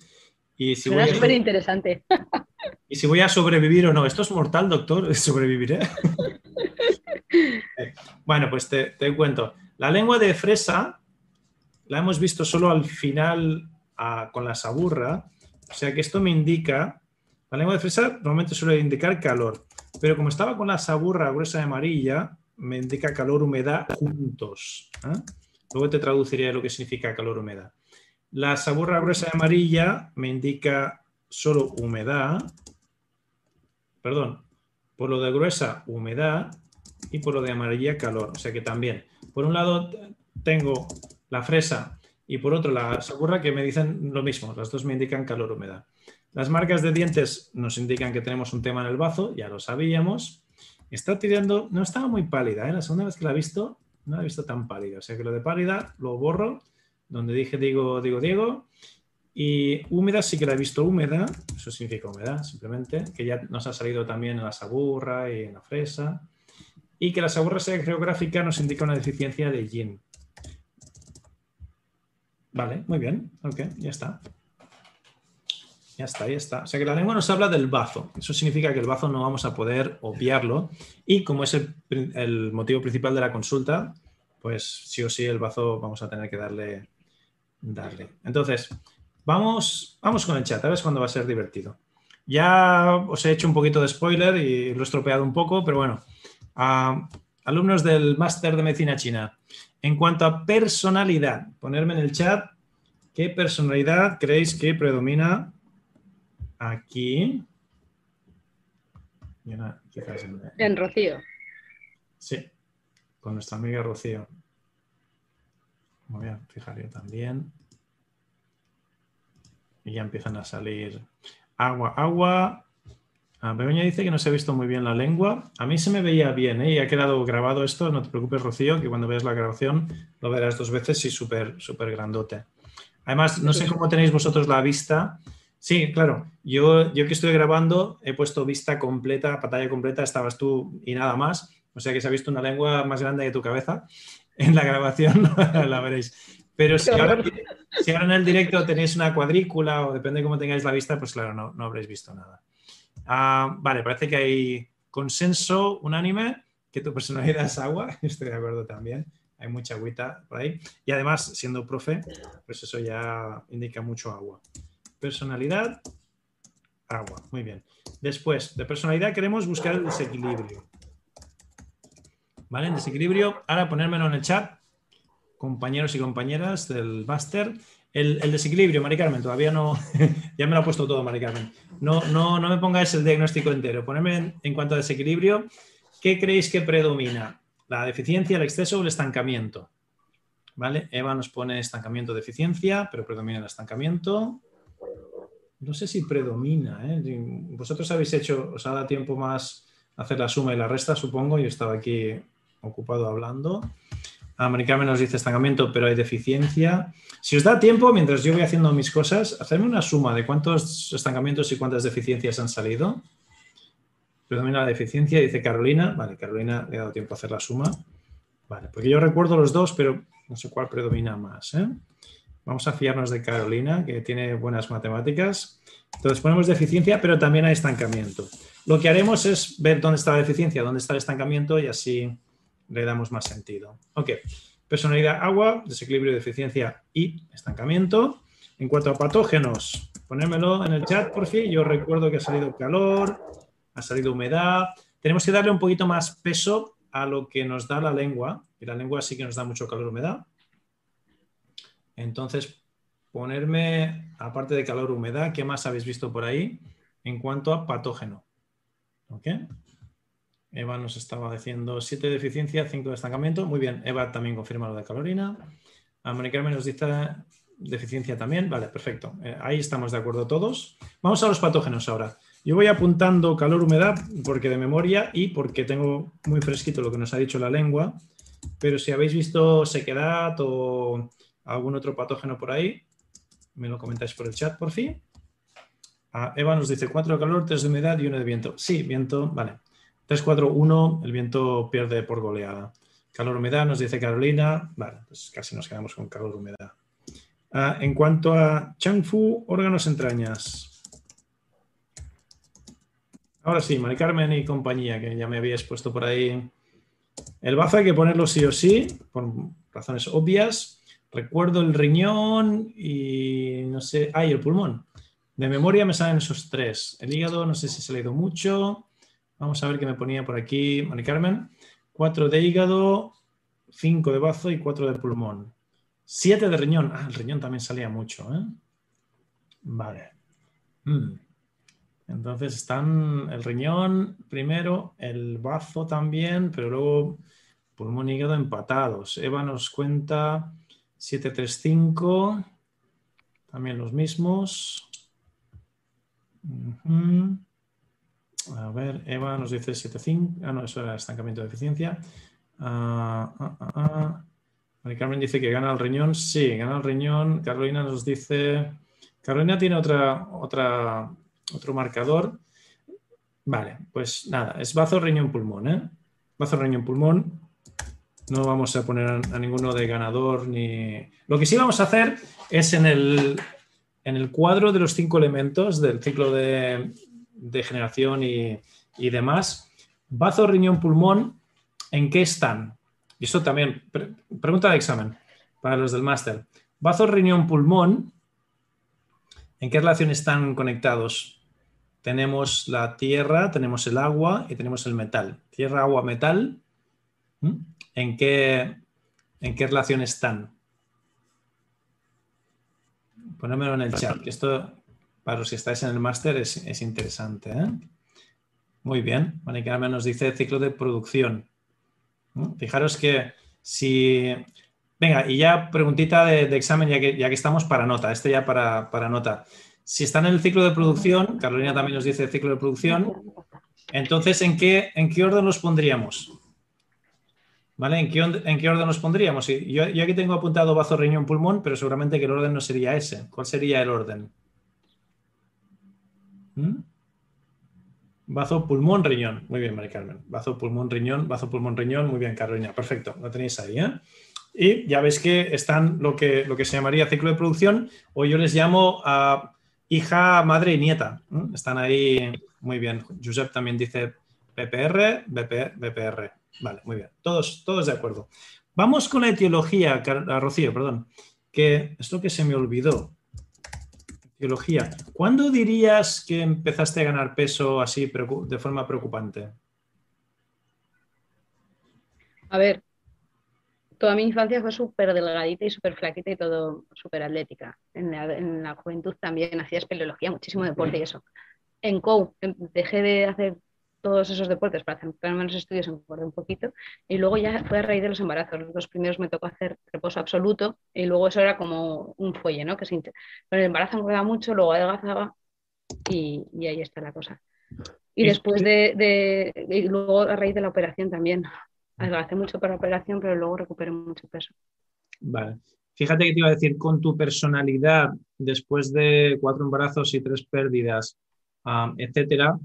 Y si voy a... súper interesante. Y si voy a sobrevivir o no. ¿Esto es mortal, doctor? ¿Sobreviviré? bueno, pues te, te, cuento. La lengua de fresa la hemos visto solo al final con la saburra. O sea que esto me indica la lengua de fresa normalmente suele indicar calor, pero como estaba con la saburra gruesa y amarilla, me indica calor, humedad juntos. ¿eh? Luego te traduciría lo que significa calor, humedad. La saburra gruesa y amarilla me indica solo humedad, perdón, por lo de gruesa, humedad, y por lo de amarilla, calor. O sea que también, por un lado tengo la fresa y por otro la saburra que me dicen lo mismo, las dos me indican calor, humedad. Las marcas de dientes nos indican que tenemos un tema en el bazo, ya lo sabíamos. Está tirando, no estaba muy pálida, ¿eh? la segunda vez que la he visto, no la he visto tan pálida. O sea que lo de pálida lo borro, donde dije digo, digo, Diego. Y húmeda sí que la he visto húmeda, eso significa humedad simplemente, que ya nos ha salido también en la saburra y en la fresa. Y que la saburra sea geográfica nos indica una deficiencia de yin. Vale, muy bien, ok, ya está. Ya está, ahí está. O sea que la lengua nos habla del bazo. Eso significa que el bazo no vamos a poder obviarlo. Y como es el, motivo principal de la consulta, pues sí o sí el bazo vamos a tener que darle. darle. Entonces, vamos, vamos con el chat. A ver cuándo va a ser divertido. Ya os he hecho un poquito de spoiler y lo he estropeado un poco, pero bueno. alumnos del máster de medicina china. En cuanto a personalidad, ponerme en el chat qué personalidad creéis que predomina aquí. En Rocío. Sí, con nuestra amiga Rocío. Voy a fijar yo también. Y ya empiezan a salir agua, agua. Ah, Begoña dice que no se ha visto muy bien la lengua. A mí se me veía bien, ¿eh? Y ha quedado grabado esto. No te preocupes, Rocío, que cuando veas la grabación lo verás dos veces y súper, súper grandote. Además, no sé cómo tenéis vosotros la vista. Sí, claro. Yo, yo que estoy grabando he puesto vista completa, pantalla completa, estabas tú y nada más. O sea que se ha visto una lengua más grande de tu cabeza. En la grabación la veréis. Pero si ahora, en el directo tenéis una cuadrícula o depende de cómo tengáis la vista, pues claro, no, no habréis visto nada. Ah, vale, parece que hay consenso unánime que tu personalidad es agua. Estoy de acuerdo también. Hay mucha agüita por ahí. Y además, siendo profe, pues eso ya indica mucho agua. Personalidad, agua. Muy bien. Después, de personalidad queremos buscar el desequilibrio. ¿Vale? El desequilibrio, ahora ponérmelo en el chat, compañeros y compañeras del máster. El, desequilibrio, Mari Carmen, todavía no, ya me lo ha puesto todo, Mari Carmen. No, no, no me pongáis el diagnóstico entero. Ponedme en, cuanto a desequilibrio, ¿qué creéis que predomina? ¿La deficiencia, el exceso o el estancamiento? ¿Vale? Eva nos pone estancamiento, deficiencia, pero predomina el estancamiento no sé si predomina. ¿eh? Vosotros habéis hecho, os ha dado tiempo más hacer la suma y la resta, supongo. Yo estaba aquí ocupado hablando. Americano nos dice estancamiento, pero hay deficiencia. Si os da tiempo, mientras yo voy haciendo mis cosas, hacerme una suma de cuántos estancamientos y cuántas deficiencias han salido. Predomina la deficiencia, dice Carolina. Vale, Carolina le ha dado tiempo a hacer la suma. Vale, porque yo recuerdo los dos, pero no sé cuál predomina más. ¿eh? Vamos a fiarnos de Carolina, que tiene buenas matemáticas. Entonces ponemos deficiencia, pero también hay estancamiento. Lo que haremos es ver dónde está la deficiencia, dónde está el estancamiento y así le damos más sentido. Ok, personalidad agua, desequilibrio, deficiencia y estancamiento. En cuanto a patógenos, ponérmelo en el chat por fin. Yo recuerdo que ha salido calor, ha salido humedad. Tenemos que darle un poquito más peso a lo que nos da la lengua. Y la lengua sí que nos da mucho calor, humedad. Entonces, ponerme, aparte de calor, humedad, ¿qué más habéis visto por ahí en cuanto a patógeno? ¿Ok? Eva nos estaba diciendo 7 de eficiencia, 5 de estancamiento. Muy bien, Eva también confirma lo de calorina. Americarmen nos dice deficiencia también. Vale, perfecto. Eh, ahí estamos de acuerdo todos. Vamos a los patógenos ahora. Yo voy apuntando calor, humedad, porque de memoria y porque tengo muy fresquito lo que nos ha dicho la lengua. Pero si habéis visto sequedad o algún otro patógeno por ahí, me lo comentáis por el chat, por fin. Ah, Eva nos dice 4 de calor, 3 de humedad y 1 de viento. Sí, viento, vale. 3, 4, 1, el viento pierde por goleada. Calor, humedad, nos dice Carolina. Vale, pues casi nos quedamos con calor, humedad. Ah, en cuanto a Changfu, órganos, entrañas. Ahora sí, Mari Carmen y compañía, que ya me habíais puesto por ahí. El bazo hay que ponerlo sí o sí, por razones obvias. Recuerdo el riñón y no sé. Ah, y el pulmón. De memoria me salen esos tres. El hígado, no sé si se ha leído mucho. Vamos a ver qué me ponía por aquí, Mari Carmen. Cuatro de hígado, cinco de bazo y cuatro de pulmón. Siete de riñón. Ah, el riñón también salía mucho. ¿eh? Vale. Mm. Entonces están el riñón primero, el bazo también, pero luego pulmón y hígado empatados. Eva nos cuenta 735, también los mismos. A ver, Eva nos dice 75. Ah, no, eso era estancamiento de eficiencia. Ah, ah, ah, ah. Carmen dice que gana el riñón. Sí, gana el riñón. Carolina nos dice. Carolina tiene otra, otro marcador. Vale, pues nada, es bazo, riñón, pulmón. ¿eh? Bazo, riñón, pulmón. No vamos a poner a ninguno de ganador ni... Lo que sí vamos a hacer es en el, en el cuadro de los cinco elementos del ciclo de, generación y, demás, bazo, riñón, pulmón, ¿en qué están? Y eso también, pregunta de examen para los del máster. Bazo, riñón, pulmón, ¿en qué relación están conectados? Tenemos la tierra, tenemos el agua y tenemos el metal. Tierra, agua, metal. ¿En qué, en qué relación están? Ponérmelo en el chat, que esto, para los que estáis en el máster, es, interesante. ¿eh? Muy bien. Carmen nos dice ciclo de producción. Fijaros que si... Venga, y ya preguntita de, examen, ya que, ya que, estamos para nota, este ya para, para nota. Si están en el ciclo de producción, Carolina también nos dice ciclo de producción, entonces, ¿en qué, en qué orden los pondríamos? ¿Vale? ¿En qué, orden nos pondríamos? Yo, aquí tengo apuntado bazo, riñón, pulmón, pero seguramente que el orden no sería ese. ¿Cuál sería el orden? ¿Mm? Bazo, pulmón, riñón. Muy bien, María Carmen. Bazo, pulmón, riñón, bazo, pulmón, riñón. Muy bien, Carolina. Perfecto. Lo tenéis ahí. ¿eh? Y ya veis que están lo que, lo que se llamaría ciclo de producción, o yo les llamo a hija, madre y nieta. Están ahí muy bien. Josep también dice PPR, BPR. Vale, muy bien. Todos, todos de acuerdo. Vamos con la etiología, Rocío, perdón, que es lo que se me olvidó. Etiología. ¿Cuándo dirías que empezaste a ganar peso así de forma preocupante? A ver, toda mi infancia fue súper delgadita y súper flaquita y todo súper atlética. En la, en la, juventud también hacía espeleología, muchísimo deporte y eso. En COU em, dejé de hacer todos esos deportes para centrarme en los estudios, engordé un poquito. Y luego ya fue a raíz de los embarazos. Los dos primeros me tocó hacer reposo absoluto y luego eso era como un fuelle, ¿no? Que se Pero el embarazo engordaba mucho, luego adelgazaba y, y ahí está la cosa. Y después de, de, y luego a raíz de la operación también. Adelgacé mucho para la operación, pero luego recuperé mucho peso. Vale. Fíjate que te iba a decir, con tu personalidad, después de cuatro embarazos y tres pérdidas, um, etcétera,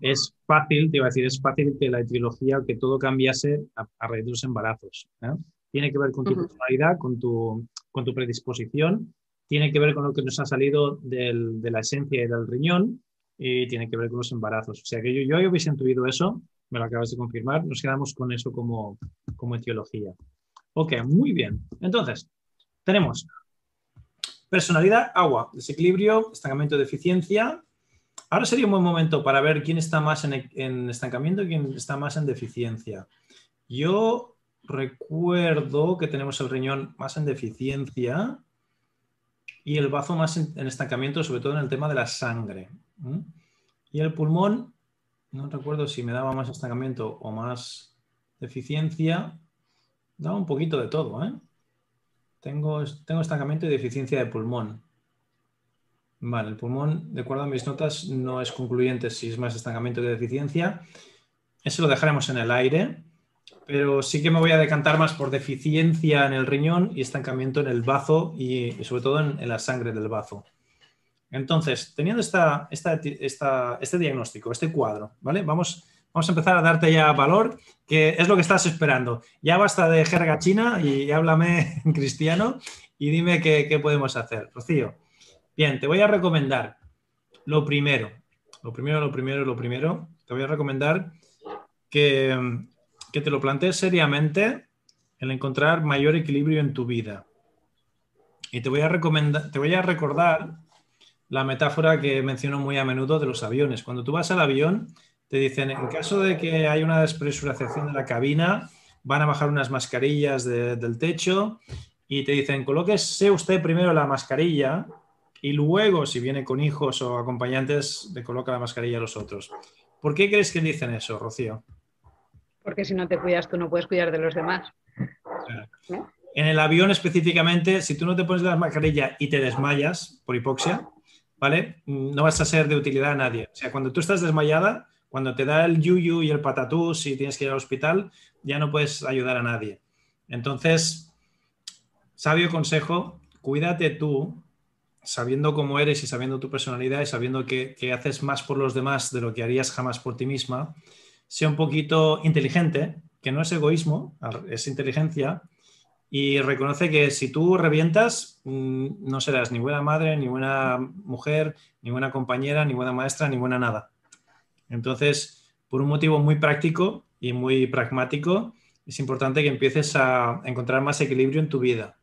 es fácil, te iba a decir, es fácil que la etiología, que todo cambiase a, raíz de los embarazos. ¿eh? Tiene que ver con tu personalidad, con tu, con tu predisposición, tiene que ver con lo que nos ha salido del, de la esencia y del riñón y tiene que ver con los embarazos. O sea que yo, yo hubiese intuido eso, me lo acabas de confirmar, nos quedamos con eso como, como etiología. Ok, muy bien. Entonces, tenemos personalidad, agua, desequilibrio, estancamiento de eficiencia, Ahora sería un buen momento para ver quién está más en, estancamiento y quién está más en deficiencia. Yo recuerdo que tenemos el riñón más en deficiencia y el bazo más en, estancamiento, sobre todo en el tema de la sangre. Y el pulmón, no recuerdo si me daba más estancamiento o más deficiencia, daba un poquito de todo. ¿eh? Tengo, tengo estancamiento y deficiencia de pulmón. Vale, el pulmón, de acuerdo a mis notas, no es concluyente si es más estancamiento que deficiencia. Eso lo dejaremos en el aire, pero sí que me voy a decantar más por deficiencia en el riñón y estancamiento en el bazo y, sobre todo en, la sangre del bazo. Entonces, teniendo esta, este diagnóstico, este cuadro, ¿vale? Vamos, vamos a empezar a darte ya valor, que es lo que estás esperando. Ya basta de jerga china y háblame en cristiano y dime qué, qué podemos hacer. Rocío. Bien, te voy a recomendar lo primero, lo primero, lo primero, lo primero, te voy a recomendar que, te lo plantees seriamente el encontrar mayor equilibrio en tu vida. Y te voy a recomendar, te voy a recordar la metáfora que menciono muy a menudo de los aviones. Cuando tú vas al avión, te dicen, en caso de que haya una despresurización de la cabina, van a bajar unas mascarillas del techo y te dicen, colóquese usted primero la mascarilla y luego, si viene con hijos o acompañantes, le coloca la mascarilla a los otros. ¿Por qué crees que dicen eso, Rocío? Porque si no te cuidas, tú no puedes cuidar de los demás. En el avión específicamente, si tú no te pones la mascarilla y te desmayas por hipoxia, ¿vale? No vas a ser de utilidad a nadie. O sea, cuando tú estás desmayada, cuando te da el yuyu y el patatús y tienes que ir al hospital, ya no puedes ayudar a nadie. Entonces, sabio consejo, cuídate tú sabiendo cómo eres y sabiendo tu personalidad y sabiendo que, haces más por los demás de lo que harías jamás por ti misma, sea un poquito inteligente, que no es egoísmo, es inteligencia, y reconoce que si tú revientas, mm, no serás ni buena madre, ni buena mujer, ni buena compañera, ni buena maestra, ni buena nada. Entonces, por un motivo muy práctico y muy pragmático, es importante que empieces a encontrar más equilibrio en tu vida,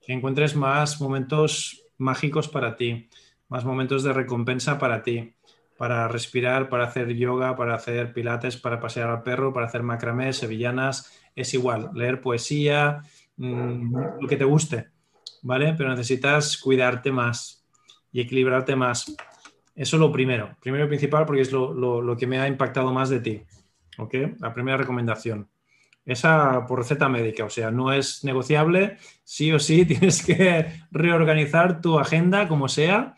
que encuentres más momentos mágicos para ti, más momentos de recompensa para ti, para respirar, para hacer yoga, para hacer pilates, para pasear al perro, para hacer macramé, sevillanas, es igual, leer poesía, mm, lo que te guste, ¿vale? Pero necesitas cuidarte más y equilibrarte más. Eso es lo primero, primero y principal porque es lo, lo que me ha impactado más de ti, ¿ok? La primera recomendación. Esa por receta médica, o sea, no es negociable, sí o sí tienes que reorganizar tu agenda como sea.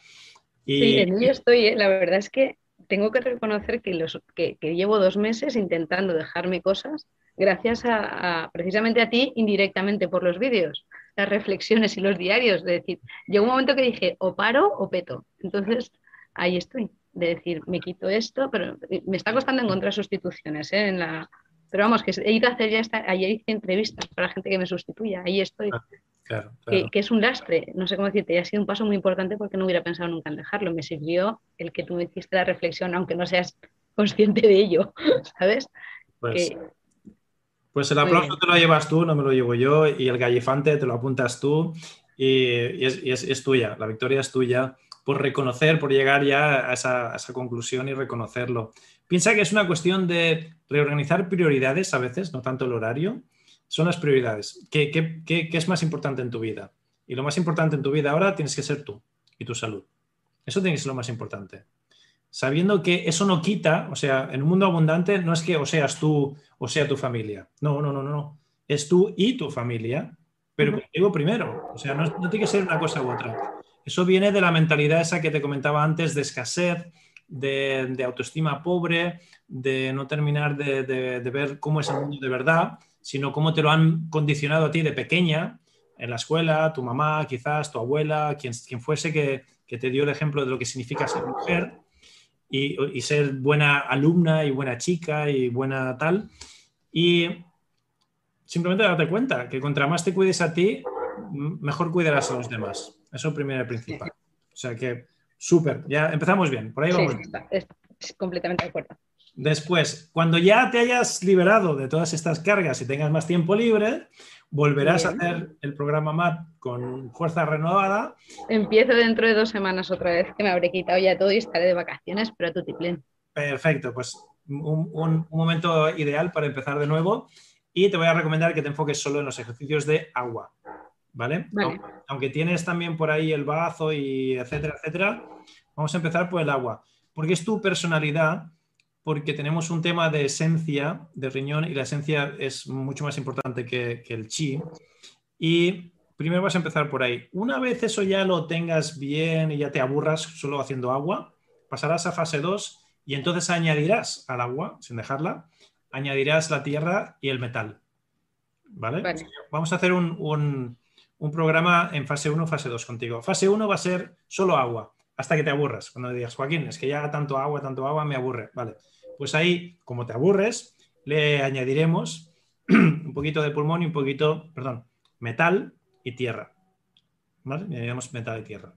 Y... Sí, en ello estoy, ¿eh? la verdad es que tengo que reconocer que, los, que, llevo dos meses intentando dejarme cosas gracias a, precisamente a ti indirectamente por los vídeos, las reflexiones y los diarios, de decir, llegó un momento que dije o paro o peto. Entonces, ahí estoy, de decir, me quito esto, pero me está costando encontrar sustituciones ¿eh? en la, pero vamos, que he ido a hacer ya esta, ayer hice entrevistas para gente que me sustituya, ahí estoy. Ah, claro, Que, es un lastre, no sé cómo decirte, y ha sido un paso muy importante porque no hubiera pensado nunca en dejarlo. Me sirvió el que tú me hiciste la reflexión, aunque no seas consciente de ello, ¿sabes? Pues, pues el aplauso te lo llevas tú, no me lo llevo yo, y el gallifante te lo apuntas tú, y, es, tuya, la victoria es tuya por reconocer, por llegar ya a esa, a esa conclusión y reconocerlo. Piensa que es una cuestión de reorganizar prioridades a veces, no tanto el horario. Son las prioridades. ¿Qué, es más importante en tu vida? Y lo más importante en tu vida ahora tienes que ser tú y tu salud. Eso tiene que ser lo más importante. Sabiendo que eso no quita, o sea, en un mundo abundante no es que o seas tú o sea tu familia. No, no, no, no. Es tú y tu familia, pero digo primero. O sea, no, no tiene que ser una cosa u otra. Eso viene de la mentalidad esa que te comentaba antes de escasez, de, autoestima pobre, de no terminar de, ver cómo es el mundo de verdad, sino cómo te lo han condicionado a ti de pequeña, en la escuela, tu mamá, quizás tu abuela, quien, quien fuese que, te dio el ejemplo de lo que significa ser mujer y, ser buena alumna y buena chica y buena tal. Y simplemente date cuenta que contra más te cuides a ti, mejor cuidarás a los demás. Eso es primero y principal. O sea que Súper, ya empezamos bien, por ahí vamos. Sí, completamente de acuerdo. Después, cuando ya te hayas liberado de todas estas cargas y tengas más tiempo libre, volverás a hacer el programa MAT con fuerza renovada. Empiezo dentro de dos semanas otra vez, que me habré quitado ya todo y estaré de vacaciones, pero a tu tiplén. Perfecto, pues un, un, momento ideal para empezar de nuevo. Y te voy a recomendar que te enfoques solo en los ejercicios de agua. ¿Vale? Aunque, tienes también por ahí el bazo y etcétera, etcétera, vamos a empezar por el agua, porque es tu personalidad, porque tenemos un tema de esencia de riñón y la esencia es mucho más importante que, el chi. Y primero vas a empezar por ahí. Una vez eso ya lo tengas bien y ya te aburras solo haciendo agua, pasarás a fase 2 y entonces añadirás al agua, sin dejarla, añadirás la tierra y el metal. ¿Vale? Vamos a hacer un, un programa en fase 1, fase 2 contigo. Fase 1 va a ser solo agua, hasta que te aburras. Cuando digas, Joaquín, es que ya tanto agua, tanto agua, me aburre. Vale, pues ahí, como te aburres, le añadiremos un poquito de pulmón y un poquito, perdón, metal y tierra. ¿Vale? añadiremos metal y tierra.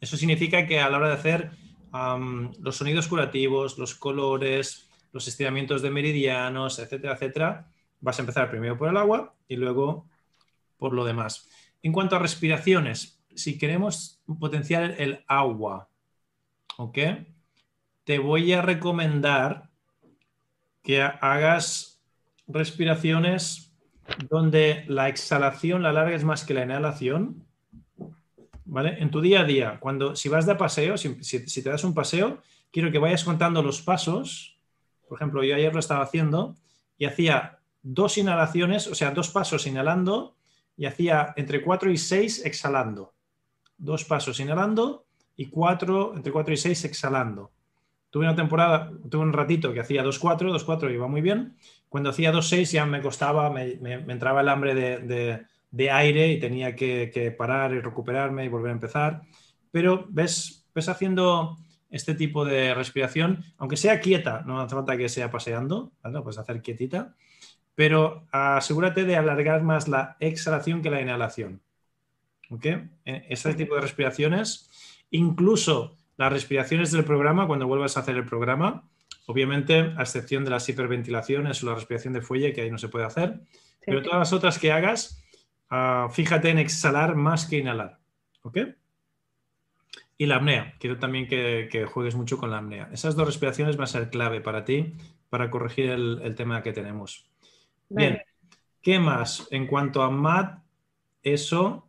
Eso significa que a la hora de hacer los sonidos curativos, los colores, los estiramientos de meridianos, etcétera, etcétera, vas a empezar primero por el agua y luego por lo demás. En cuanto a respiraciones, si queremos potenciar el agua, ¿ok? Te voy a recomendar que hagas respiraciones donde la exhalación la larga es más que la inhalación. ¿Vale? En tu día a día, cuando si vas de paseo, si, si te das un paseo, quiero que vayas contando los pasos. Por ejemplo, yo ayer lo estaba haciendo y hacía dos inhalaciones, o sea, dos pasos inhalando y hacía entre 4 y 6 exhalando. Dos pasos inhalando y cuatro, entre 4 y 6 exhalando. Tuve una temporada, tuve un ratito que hacía 2-4, 2-4 iba muy bien. Cuando hacía 2-6 ya me costaba, me, entraba el hambre de, aire y tenía que, parar y recuperarme y volver a empezar. Pero ves, ves haciendo este tipo de respiración, aunque sea quieta, no hace falta que sea paseando, ¿vale? puedes hacer quietita, pero asegúrate de alargar más la exhalación que la inhalación. ¿Ok? E, ese tipo de respiraciones, incluso las respiraciones del programa, cuando vuelvas a hacer el programa, obviamente, a excepción de las hiperventilaciones o la respiración de fuelle, que ahí no se puede hacer, pero todas las otras que hagas, ah, fíjate en exhalar más que inhalar. ¿Ok? Y la apnea, quiero también que, juegues mucho con la apnea. Esas dos respiraciones van a ser clave para ti, para corregir el tema que tenemos. Bien, ¿qué más? En cuanto a MAT, eso,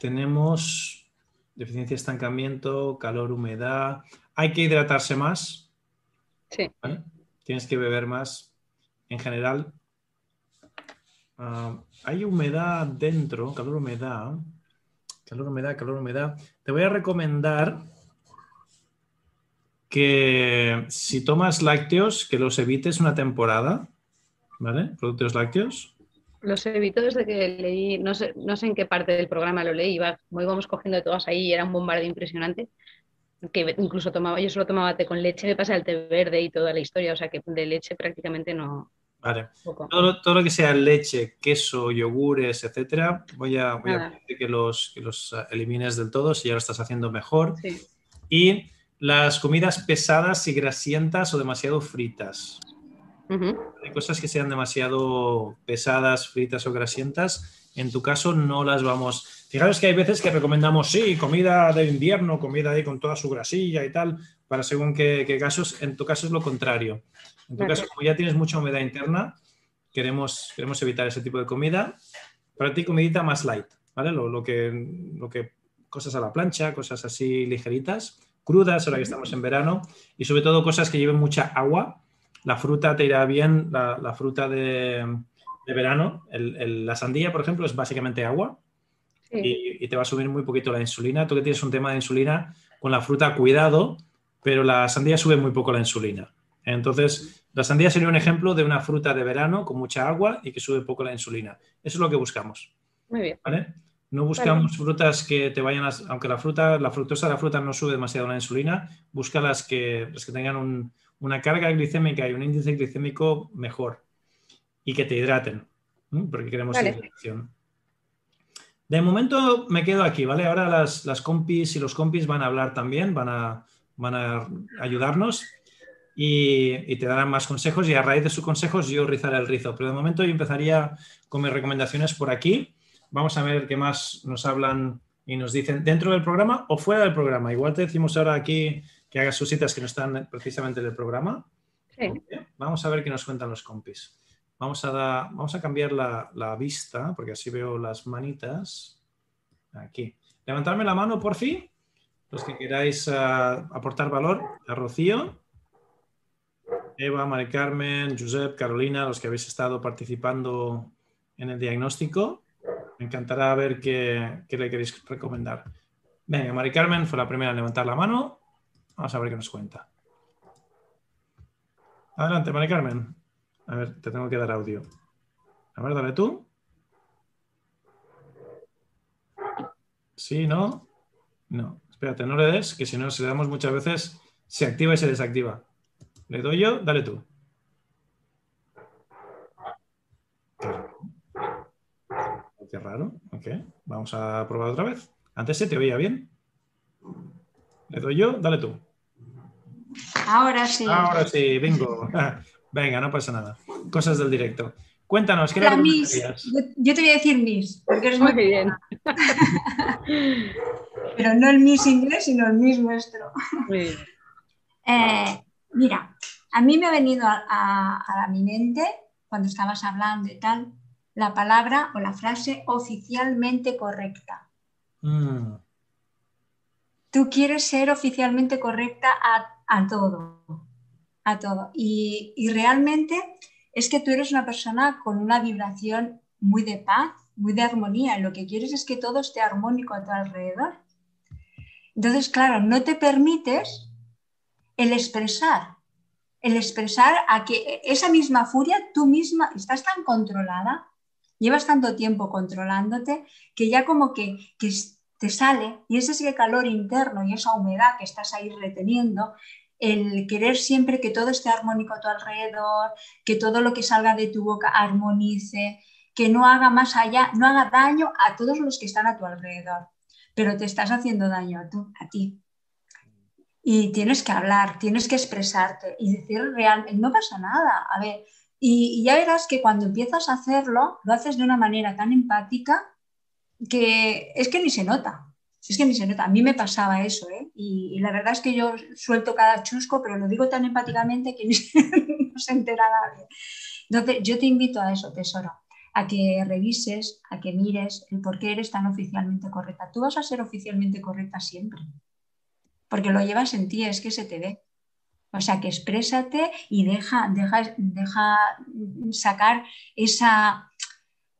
tenemos deficiencia de estancamiento, calor, humedad. Hay que hidratarse más. Sí. Tienes que beber más. En general, ah, hay humedad dentro, calor, humedad. Calor, humedad, calor, humedad. Te voy a recomendar que si tomas lácteos, que los evites una temporada ¿vale? Productos lácteos. Los evito desde que leí, no sé, no sé en qué parte del programa lo leí, iba, íbamos cogiendo de todas ahí y era un bombardeo impresionante. Que incluso tomaba, yo solo tomaba té con leche, me pasa el té verde y toda la historia, o sea que de leche prácticamente no. Vale. Todo, todo, lo que sea leche, queso, yogures, etcétera, voy a, voy a pedir que los, que los elimines del todo si ya lo estás haciendo mejor. Y las comidas pesadas y grasientas o demasiado fritas. Hay cosas que sean demasiado pesadas, fritas o grasientas. En tu caso no las vamos. Fijaros que hay veces que recomendamos, sí, comida de invierno, comida ahí con toda su grasilla y tal, para según qué, casos. En tu caso es lo contrario. En tu caso, como ya tienes mucha humedad interna, queremos, queremos evitar ese tipo de comida. Para ti, comidita más light, ¿vale? Lo, que, lo que cosas a la plancha, cosas así ligeritas, crudas, ahora que estamos en verano, y sobre todo cosas que lleven mucha agua, la fruta te irá bien, la, fruta de, verano, la sandía, por ejemplo, es básicamente agua y, te va a subir muy poquito la insulina. Tú que tienes un tema de insulina, con la fruta cuidado, pero la sandía sube muy poco la insulina. Entonces, la sandía sería un ejemplo de una fruta de verano con mucha agua y que sube poco la insulina. Eso es lo que buscamos. Muy bien. No buscamos frutas que te vayan a, aunque la fruta, la fructosa de la fruta no sube demasiado la insulina, busca las que, las que tengan un, una carga glicémica y un índice glicémico mejor y que te hidraten, porque queremos hidratación. De momento me quedo aquí, ¿vale? Ahora las, las, compis y los compis van a hablar también, van a, van a ayudarnos y, te darán más consejos y a raíz de sus consejos yo rizaré el rizo. Pero de momento yo empezaría con mis recomendaciones por aquí. Vamos a ver qué más nos hablan y nos dicen dentro del programa o fuera del programa. Igual te decimos ahora aquí que hagas sus citas que no están precisamente en el programa. Vamos a ver qué nos cuentan los compis. Vamos a, vamos a cambiar la, vista, porque así veo las manitas. Aquí. Levantarme la mano, por fin. Los que queráis eh, aportar valor. A Rocío. Eva, Mari Carmen, Josep, Carolina, los que habéis estado participando en el diagnóstico. Me encantará ver qué, qué le queréis recomendar. Venga, Mari Carmen fue la primera en levantar la mano. Vamos a ver qué nos cuenta. Adelante, Mari Carmen. A ver, te tengo que dar audio. A ver, dale tú. Sí, no. No, espérate, no le des, que si no, si le damos muchas veces, se activa y se desactiva. Le doy yo, dale tú. Qué raro. Ok, vamos a probar otra vez. Antes se te oía bien. Le doy yo, dale tú. Ahora sí. Ahora sí, bingo. Venga, no pasa nada. Cosas del directo. Cuéntanos, ¿qué le mis, yo, te voy a decir Miss, porque eres muy, bien. Pero no el Miss inglés, sino el Miss nuestro. Eh, mira, a mí me ha venido a, la mi mente, cuando estabas hablando y tal, la palabra o la frase oficialmente correcta. Mm tú quieres ser oficialmente correcta a, todo, a todo. Y, realmente es que tú eres una persona con una vibración muy de paz, muy de armonía. Lo que quieres es que todo esté armónico a tu alrededor. Entonces, claro, no te permites el expresar, el expresar a que esa misma furia tú misma estás tan controlada, llevas tanto tiempo controlándote, que ya como que, te sale y ese calor interno y esa humedad que estás ahí reteniendo, el querer siempre que todo esté armónico a tu alrededor, que todo lo que salga de tu boca armonice, que no haga más allá, no haga daño a todos los que están a tu alrededor, pero te estás haciendo daño a, tú, a ti. Y tienes que hablar, tienes que expresarte y decir realmente, no pasa nada, a ver, y, ya verás que cuando empiezas a hacerlo, lo haces de una manera tan empática que es que ni se nota. Es que ni se nota. A mí me pasaba eso, ¿eh? Y, la verdad es que yo suelto cada chusco, pero lo digo tan empáticamente que no se entera nadie. Entonces, yo te invito a eso, tesoro, a que revises, a que mires el por qué eres tan oficialmente correcta. Tú vas a ser oficialmente correcta siempre, porque lo llevas en ti, es que se te ve. O sea, que exprésate y deja, deja, deja sacar esa,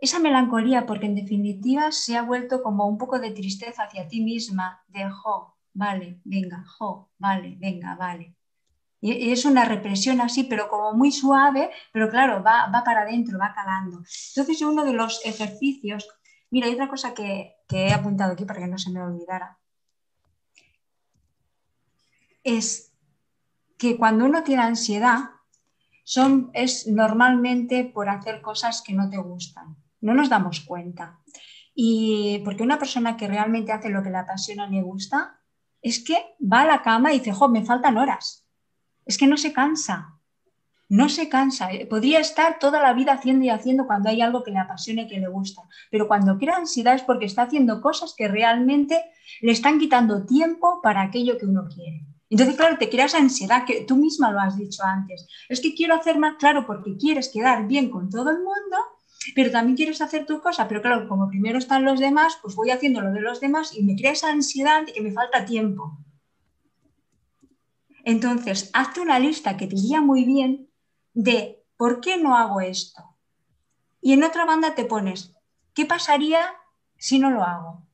esa melancolía, porque en definitiva se ha vuelto como un poco de tristeza hacia ti misma, de jo, vale, venga, jo, vale, venga, vale. Y es una represión así, pero como muy suave, pero claro, va, va para adentro, va calando. Entonces, uno de los ejercicios, mira, hay otra cosa que, que he apuntado aquí para que no se me olvidara, es que cuando uno tiene ansiedad, son, es normalmente por hacer cosas que no te gustan. No nos damos cuenta. Y porque una persona que realmente hace lo que le apasiona le gusta, es que va a la cama y dice, jo, me faltan horas es que no se cansa, no se cansa. Eh, podría estar toda la vida haciendo y haciendo cuando hay algo que le apasione, que le gusta, pero cuando crea ansiedad es porque está haciendo cosas que realmente le están quitando tiempo para aquello que uno quiere. Entonces, claro, te creas ansiedad, que tú misma lo has dicho antes. Es que quiero hacer más claro porque quieres quedar bien con todo el mundo, pero también quieres hacer tu cosa. Pero claro, como primero están los demás, pues voy haciendo lo de los demás y me crea esa ansiedad de que me falta tiempo. Entonces, hazte una lista que te iría muy bien de por qué no hago esto. Y en otra banda te pones, ¿qué pasaría si no lo hago?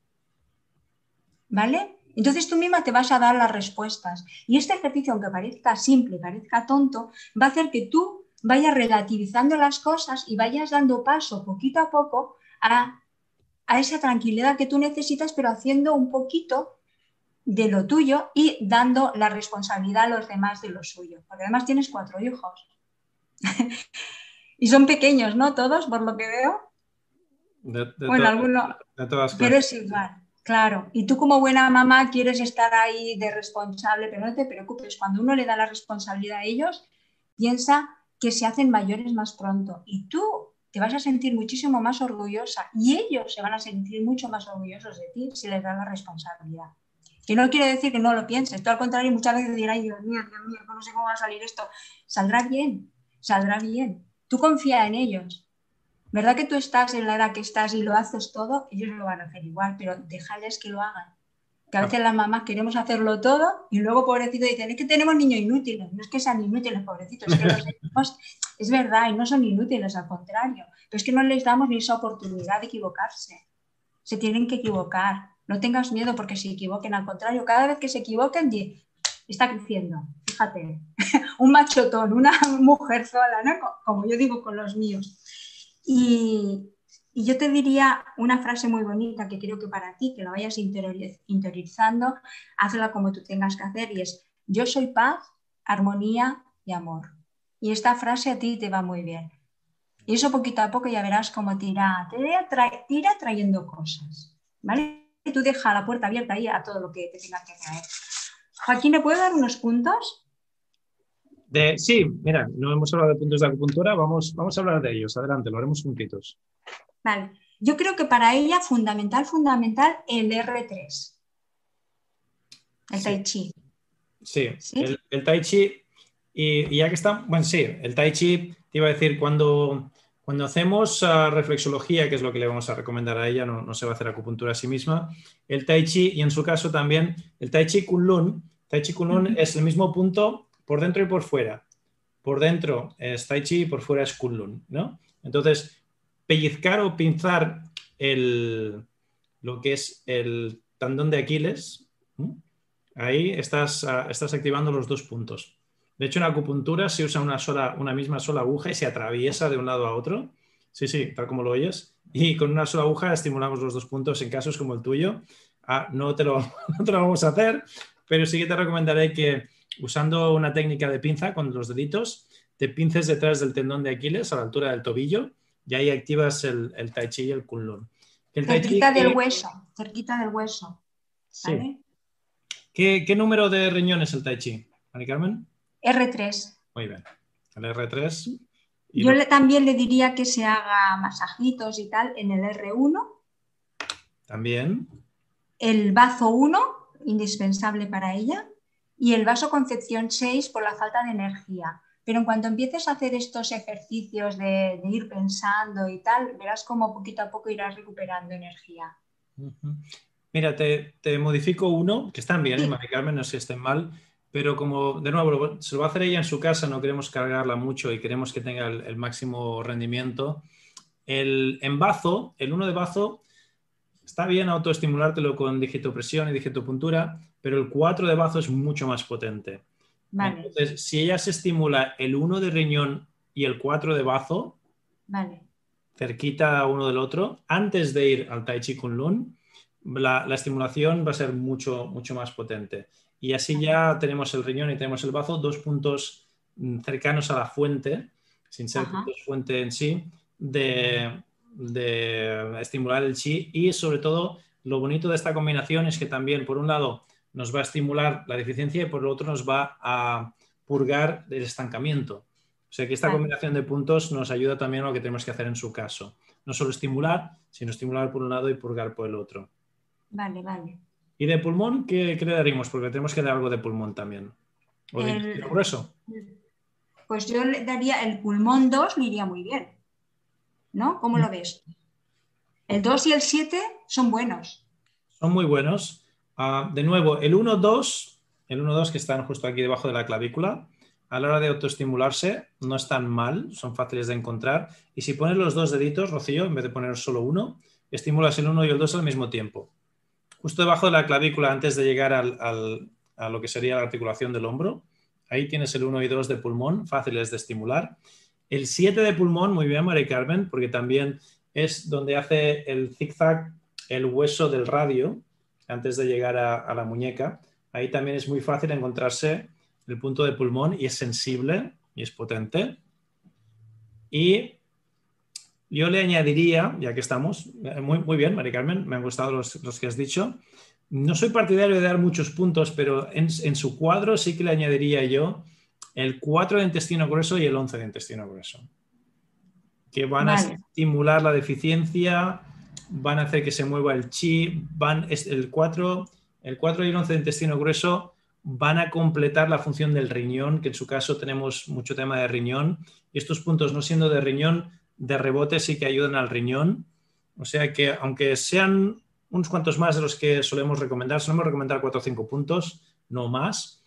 ¿Vale? Entonces tú misma te vas a dar las respuestas. Y este ejercicio, aunque parezca simple, parezca tonto, va a hacer que tú vayas relativizando las cosas y vayas dando paso poquito a poco a, a esa tranquilidad que tú necesitas, pero haciendo un poquito de lo tuyo y dando la responsabilidad a los demás de lo suyo. Porque además tienes cuatro hijos. y son pequeños, ¿no? Todos, por lo que veo. bueno, algunos. Pero es igual, claro. Y tú como buena mamá quieres estar ahí de responsable, pero no te preocupes. Cuando uno le da la responsabilidad a ellos, piensa que se hacen mayores más pronto. Y tú te vas a sentir muchísimo más orgullosa y ellos se van a sentir mucho más orgullosos de ti si les das la responsabilidad. Que no quiere decir que no lo pienses, todo al contrario, muchas veces dirás, Dios mío, Dios mío, no sé cómo va a salir esto. Saldrá bien, saldrá bien. Tú confía en ellos. ¿Verdad que tú estás en la edad que estás y lo haces todo? Ellos lo van a hacer igual, pero déjales que lo hagan. Que a veces las mamás queremos hacerlo todo y luego, pobrecito, dicen, es que tenemos niños inútiles. No es que sean inútiles, pobrecitos, es que los niños, es verdad, y no son inútiles, al contrario. Pero es que no les damos ni esa oportunidad de equivocarse. Se tienen que equivocar no tengas miedo porque se equivoquen, al contrario, cada vez que se equivoquen, está creciendo, fíjate, un machotón, una mujer sola, ¿no? como yo digo con los míos. Y, yo te diría una frase muy bonita que creo que para ti, que la vayas interiorizando, hazla como tú tengas que hacer y es, yo soy paz, armonía y amor. Y esta frase a ti te va muy bien. Y eso poquito a poco ya verás cómo tira, tira trayendo cosas. ¿Vale? tú deja la puerta abierta ahí a todo lo que te tenga que traer. Joaquín, ¿me puede dar unos puntos? De, sí, mira, no hemos hablado de puntos de acupuntura, vamos, vamos a hablar de ellos. Adelante, lo haremos juntitos. Vale. Yo creo que para ella fundamental, fundamental, el R3. El Tai Chi. Sí, El, Tai Chi. Y, y, ya que está, bueno, sí, el Tai Chi, te iba a decir, cuando cuando hacemos uh, reflexología, que es lo que le vamos a recomendar a ella, no, se va a hacer acupuntura a sí misma, el Tai Chi y en su caso también el Tai Chi Kunlun. Tai Chi Kunlun es el mismo punto por dentro y por fuera. Por dentro es Tai Chi y por fuera es Kunlun, ¿no? Entonces, pellizcar o pinzar el, lo que es el tendón de Aquiles, ahí estás, uh, estás activando los dos puntos. De hecho, en acupuntura se usa una, sola, una misma sola aguja y se atraviesa de un lado a otro. Sí, sí, tal como lo oyes. Y con una sola aguja estimulamos los dos puntos en casos como el tuyo. Ah, no, te lo, no te lo vamos a hacer, pero sí que te recomendaré que usando una técnica de pinza con los deditos, te pinces detrás del tendón de Aquiles a la altura del tobillo y ahí activas el, Tai Chi y el Kunlun. cerquita del hueso, cerquita del hueso. ¿Qué, número de riñón es el Tai Chi, Mari Carmen? R3. Muy bien. El R3. Yo también le diría que se haga masajitos y tal en el R1. También. El bazo 1, indispensable para ella. Y el vaso Concepción 6 por la falta de energía. Pero en cuanto empieces a hacer estos ejercicios de, ir pensando y tal, verás cómo poquito a poco irás recuperando energía. Mira, te, modifico uno, que están bien, ¿eh? Mari Carmen, no sé si estén mal, pero como de nuevo se lo va a hacer ella en su casa, no queremos cargarla mucho y queremos que tenga el, máximo rendimiento. El en bazo, el uno de bazo, está bien autoestimulártelo con digitopresión y digitopuntura, pero el 4 de bazo es mucho más potente. Entonces, si ella se estimula el 1 de riñón y el 4 de bazo, cerquita uno del otro, antes de ir al Tai Chi Kun Lun, la, estimulación va a ser mucho, mucho más potente. Y así ya tenemos el riñón y tenemos el bazo, dos puntos mm, cercanos a la fuente, sin ser puntos fuente en sí, de, de estimular el chi y sobre todo lo bonito de esta combinación es que también por un lado nos va a estimular la deficiencia y por el otro nos va a purgar el estancamiento. O sea que esta combinación de puntos nos ayuda también a lo que tenemos que hacer en su caso. No solo estimular, sino estimular por un lado y purgar por el otro. Vale, vale. ¿Y de pulmón qué, le daríamos? Porque tenemos que dar algo de pulmón también. ¿O de grueso? Pues yo le daría el pulmón 2, me iría muy bien. ¿No? ¿Cómo lo ves? El 2 y el 7 son buenos. Son muy buenos. Ah, de nuevo, el 1-2, el 1-2 que están justo aquí debajo de la clavícula, a la hora de autoestimularse no están mal, son fáciles de encontrar. Y si pones los dos deditos, Rocío, en vez de poner solo uno, estimulas el 1 y el 2 al mismo tiempo. Justo debajo de la clavícula, antes de llegar a lo que sería la articulación del hombro, ahí tienes el 1 y 2 de pulmón, fáciles de estimular. El 7 de pulmón, muy bien, María Carmen, porque también es donde hace el zigzag el hueso del radio, antes de llegar a, la muñeca. Ahí también es muy fácil encontrarse el punto de pulmón y es sensible y es potente. Y yo le añadiría, ya que estamos, eh, muy, muy bien, Mari Carmen, me han gustado los, que has dicho. No soy partidario de dar muchos puntos, pero en, su cuadro sí que le añadiría yo el 4 de intestino grueso y el 11 de intestino grueso, que van a estimular la deficiencia, van a hacer que se mueva el chi, van, el 4, el 4 y el 11 de intestino grueso van a completar la función del riñón, que en su caso tenemos mucho tema de riñón, y estos puntos no siendo de riñón, de rebote sí que ayudan al riñón, o sea que aunque sean unos cuantos más de los que solemos recomendar, solemos recomendar 4 o 5 puntos, no más.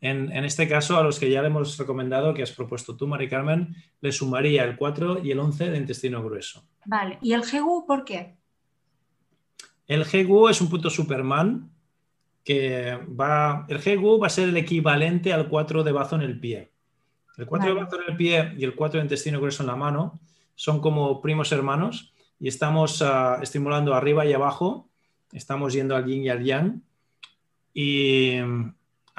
En, en, este caso, a los que ya le hemos recomendado, que has propuesto tú, Mari Carmen, le sumaría el 4 y el 11 de intestino grueso. Vale, ¿y el GU por qué? El GU es un punto Superman que va. El GU va a ser el equivalente al 4 de bazo en el pie. El 4 de bazo en el pie y el 4 de intestino grueso en la mano son como primos hermanos y estamos ah, estimulando arriba y abajo. Estamos yendo al yin y al yang. Y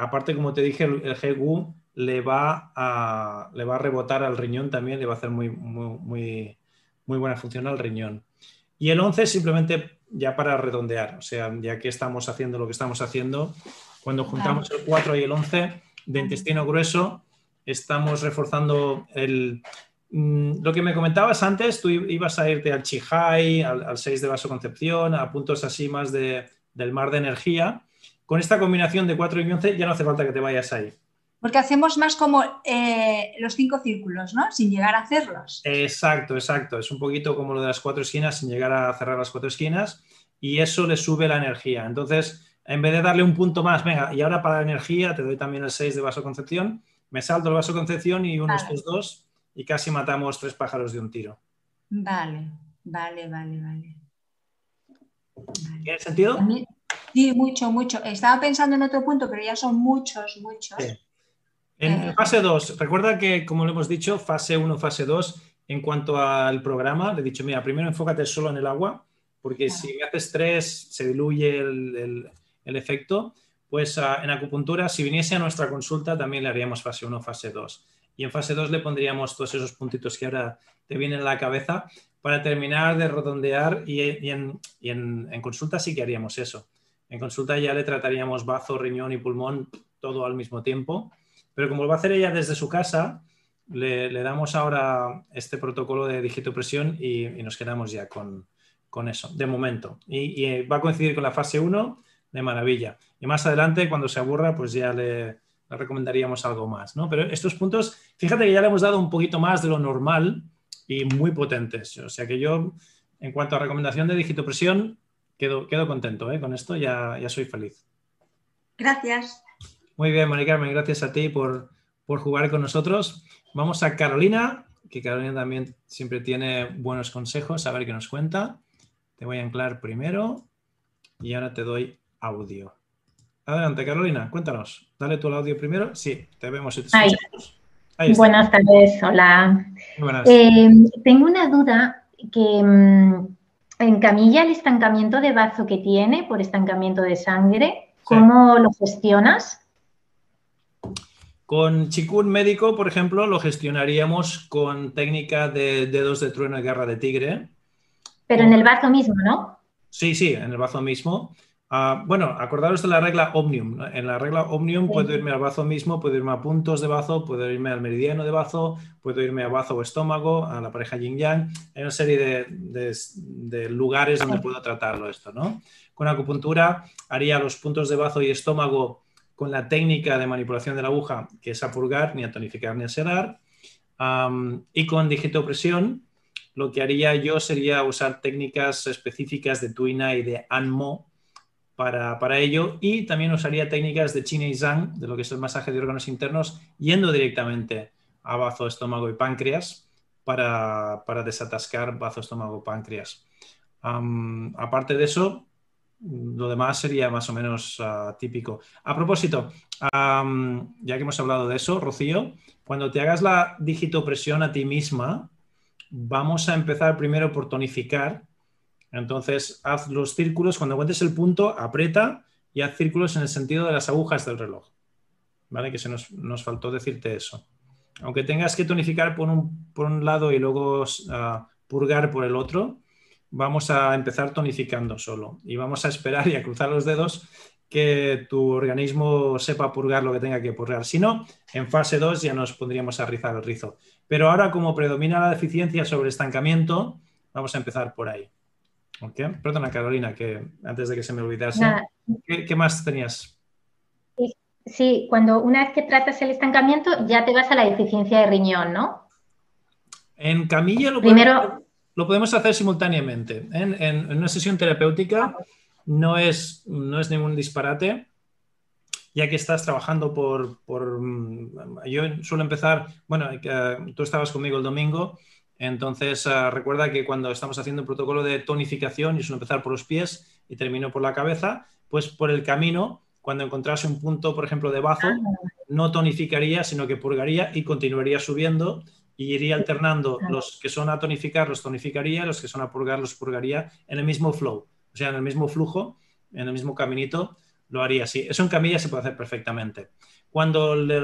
aparte, como te dije, el, GU le va, a, le va a rebotar al riñón también, le va a hacer muy, muy, muy, muy buena función al riñón. Y el 11 simplemente ya para redondear, o sea, ya que estamos haciendo lo que estamos haciendo, cuando juntamos el 4 y el 11 de intestino grueso, estamos reforzando el... Mm, lo que me comentabas antes, tú ibas a irte al Chihai, al, 6 de vasoconcepción, a puntos así más de, del mar de energía. Con esta combinación de 4 y 11 ya no hace falta que te vayas ahí. Porque hacemos más como eh, los cinco círculos, ¿no? Sin llegar a hacerlos. Exacto, exacto. Es un poquito como lo de las cuatro esquinas sin llegar a cerrar las cuatro esquinas y eso le sube la energía. Entonces, en vez de darle un punto más, venga, y ahora para la energía te doy también el 6 de vasoconcepción, me salto el vasoconcepción y uno estos dos y casi matamos tres pájaros de un tiro. Vale, vale, vale, vale. ¿Tiene sentido? Sí, mucho, mucho. Estaba pensando en otro punto, pero ya son muchos, muchos. En eh, fase 2, recuerda que, como lo hemos dicho, fase 1, fase 2, en cuanto al programa, le he dicho, mira, primero enfócate solo en el agua, porque si haces tres, se diluye el, efecto. Pues ah, en acupuntura, si viniese a nuestra consulta, también le haríamos fase 1, fase 2. Y en fase 2 le pondríamos todos esos puntitos que ahora te vienen a la cabeza para terminar de redondear y, en, en, consulta sí que haríamos eso. En consulta ya le trataríamos bazo, riñón y pulmón todo al mismo tiempo, pero como lo va a hacer ella desde su casa, le, damos ahora este protocolo de digitopresión y, y nos quedamos ya con, con, eso, de momento. Y, va a coincidir con la fase 1 de maravilla. Y más adelante, cuando se aburra, pues ya le, le recomendaríamos algo más, ¿no? Pero estos puntos, fíjate que ya le hemos dado un poquito más de lo normal y muy potentes. O sea que yo, en cuanto a recomendación de digitopresión, quedo, quedo contento ¿eh? con esto, ya, ya soy feliz. Gracias. Muy bien, Mari Carmen, gracias a ti por, por jugar con nosotros. Vamos a Carolina, que Carolina también siempre tiene buenos consejos, a ver qué nos cuenta. Te voy a anclar primero y ahora te doy audio. Adelante, Carolina, cuéntanos. Dale tú el audio primero. Sí, te vemos y te Buenas tardes, hola. Eh, tengo una duda que mm, en Camilla el estancamiento de bazo que tiene por estancamiento de sangre, ¿cómo lo gestionas? Con chikun médico, por ejemplo, lo gestionaríamos con técnica de dedos de trueno y garra de tigre. Pero en el bazo mismo, ¿no? Sí, sí, en el bazo mismo. Ah, bueno, acordaros de la regla Omnium. En la regla Omnium puedo irme al bazo mismo, puedo irme a puntos de bazo, puedo irme al meridiano de bazo, puedo irme a bazo o estómago, a la pareja yin-yang. Hay una serie de, lugares donde puedo tratarlo esto, ¿no? Con acupuntura haría los puntos de bazo y estómago con la técnica de manipulación de la aguja, que es a purgar, ni a tonificar, ni a sedar. y con digitopresión, lo que haría yo sería usar técnicas específicas de Tuina y de Anmo, para, ello y también usaría técnicas de China y Zhang, de lo que es el masaje de órganos internos, yendo directamente a bazo, estómago y páncreas para, desatascar bazo, estómago, páncreas. aparte de eso, lo demás sería más o menos ah, típico. A propósito, ya que hemos hablado de eso, Rocío, cuando te hagas la digitopresión a ti misma, vamos a empezar primero por tonificar entonces, haz los círculos, cuando encuentres el punto, aprieta y haz círculos en el sentido de las agujas del reloj. ¿Vale? Que se nos, faltó decirte eso. Aunque tengas que tonificar por un, lado y luego ah, purgar por el otro, vamos a empezar tonificando solo. Y vamos a esperar y a cruzar los dedos que tu organismo sepa purgar lo que tenga que purgar. Si no, en fase 2 ya nos pondríamos a rizar el rizo. Pero ahora, como predomina la deficiencia sobre estancamiento, vamos a empezar por ahí. Perdona, Carolina, que antes de que se me olvidase, ¿qué, más tenías? Sí, cuando una vez que tratas el estancamiento ya te vas a la deficiencia de riñón, ¿no? En camilla lo, podemos, lo podemos hacer simultáneamente. ¿eh? En, una sesión terapéutica no es, no es ningún disparate, ya que estás trabajando por, por... Mm, yo suelo empezar, bueno, tú estabas conmigo el domingo entonces, ah, recuerda que cuando estamos haciendo un protocolo de tonificación, y suelo empezar por los pies y termino por la cabeza, pues por el camino, cuando encontrase un punto, por ejemplo, de bazo, ah. no tonificaría, sino que purgaría y continuaría subiendo y iría alternando los que son a tonificar, los tonificaría, los que son a purgar, los purgaría en el mismo flow, o sea, en el mismo flujo, en el mismo caminito, lo haría así. Eso en camilla se puede hacer perfectamente. Cuando le,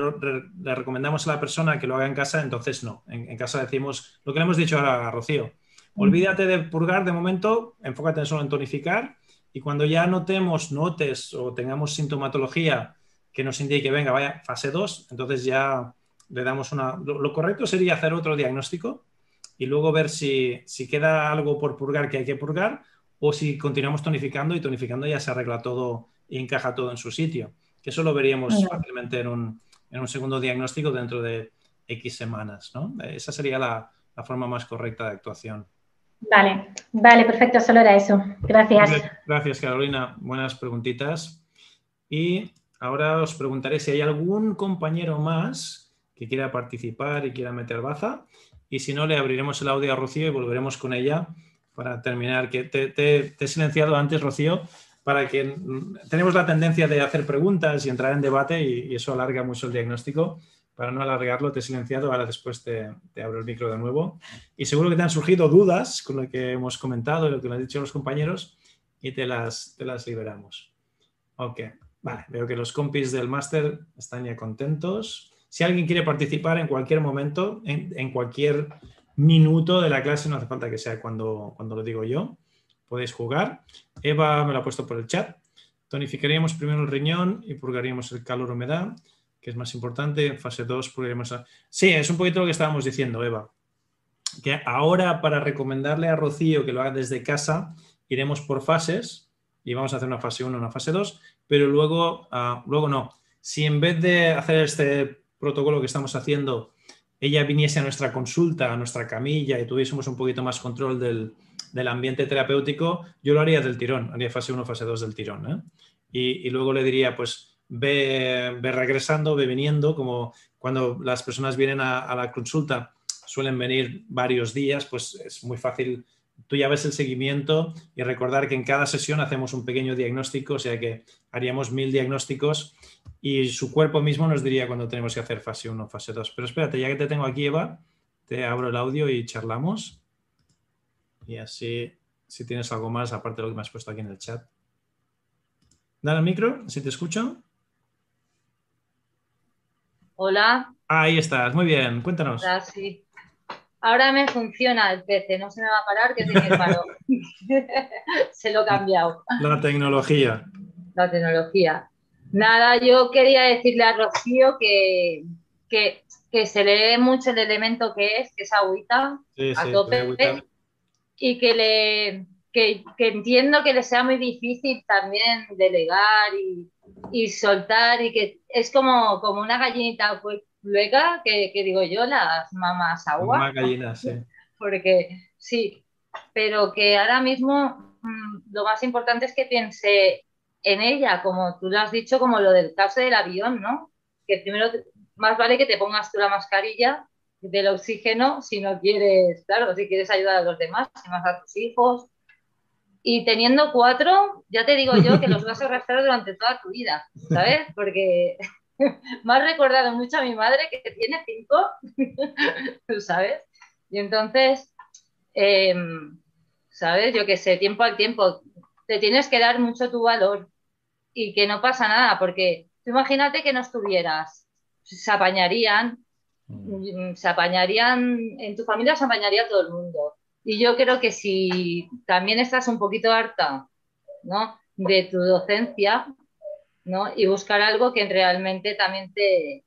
recomendamos a la persona que lo haga en casa, entonces no. En, casa decimos lo que le hemos dicho ahora a Rocío. Olvídate de purgar de momento, enfócate solo en tonificar y cuando ya notemos, notes o tengamos sintomatología que nos indique, venga, vaya, fase 2, entonces ya le damos una... Lo, correcto sería hacer otro diagnóstico y luego ver si, si queda algo por purgar que hay que purgar o si continuamos tonificando y tonificando ya se arregla todo y encaja todo en su sitio que eso lo veríamos fácilmente en un, en un, segundo diagnóstico dentro de X semanas. ¿no? Esa sería la, la, forma más correcta de actuación. Vale, vale, perfecto, solo era eso. Gracias. Gracias, Carolina. Buenas preguntitas. Y ahora os preguntaré si hay algún compañero más que quiera participar y quiera meter baza. Y si no, le abriremos el audio a Rocío y volveremos con ella para terminar. Que te, te he silenciado antes, Rocío, para que tenemos la tendencia de hacer preguntas y entrar en debate y, eso alarga mucho el diagnóstico. Para no alargarlo, te he silenciado, ahora después te, abro el micro de nuevo. Y seguro que te han surgido dudas con lo que hemos comentado y lo que nos han dicho los compañeros y te las, te las liberamos. Ok, Vale, veo que los compis del máster están ya contentos. Si alguien quiere participar en cualquier momento, en, cualquier minuto de la clase, no hace falta que sea cuando, cuando lo digo yo, podéis jugar. Eva me lo ha puesto por el chat. Tonificaríamos primero el riñón y purgaríamos el calor humedad, que es más importante. En fase 2 purgaríamos... Sí, es un poquito lo que estábamos diciendo, Eva. Que ahora para recomendarle a Rocío que lo haga desde casa, iremos por fases y vamos a hacer una fase 1, una fase 2, pero luego, ah, luego no. Si en vez de hacer este protocolo que estamos haciendo, ella viniese a nuestra consulta, a nuestra camilla y tuviésemos un poquito más control del, del ambiente terapéutico, yo lo haría del tirón, haría fase 1, fase 2 del tirón. ¿eh? Y, luego le diría, pues ve, ve, regresando, ve viniendo, como cuando las personas vienen a, la consulta, suelen venir varios días, pues es muy fácil tú ya ves el seguimiento y recordar que en cada sesión hacemos un pequeño diagnóstico, o sea que haríamos mil diagnósticos y su cuerpo mismo nos diría cuando tenemos que hacer fase 1 fase 2. Pero espérate, ya que te tengo aquí, Eva, te abro el audio y charlamos. Y así, si tienes algo más, aparte de lo que me has puesto aquí en el chat. Dale al micro, si te escucho. Hola. Ahí estás, muy bien, cuéntanos. Ahora sí. Ahora me funciona el PC, no se me va a parar que tiene paro. se lo he cambiado. La tecnología. La tecnología. Nada, yo quería decirle a Rocío que, que, se lee mucho el elemento que es, que es agüita, a tope y que le que, entiendo que le sea muy difícil también delegar y, soltar y que es como, como una gallinita luega que, que digo yo, las mamás agua. Una gallina, sí. Porque sí, pero que ahora mismo mm, lo más importante es que piense en ella, como tú lo has dicho, como lo del caso del avión, ¿no? Que primero más vale que te pongas tú la mascarilla del oxígeno si no quieres, claro, si quieres ayudar a los demás, si a tus hijos. Y teniendo cuatro, ya te digo yo que los vas a arrastrar durante toda tu vida, ¿sabes? Porque me has recordado mucho a mi madre que tiene cinco, ¿sabes? Y entonces, em, ¿sabes? Yo que sé, tiempo al tiempo, te tienes que dar mucho tu valor y que no pasa nada, porque tú imagínate que no estuvieras, se apañarían, se apañarían, en tu familia se apañaría todo el mundo. Y yo creo que si también estás un poquito harta ¿no? de tu docencia ¿no? y buscar algo que realmente también te,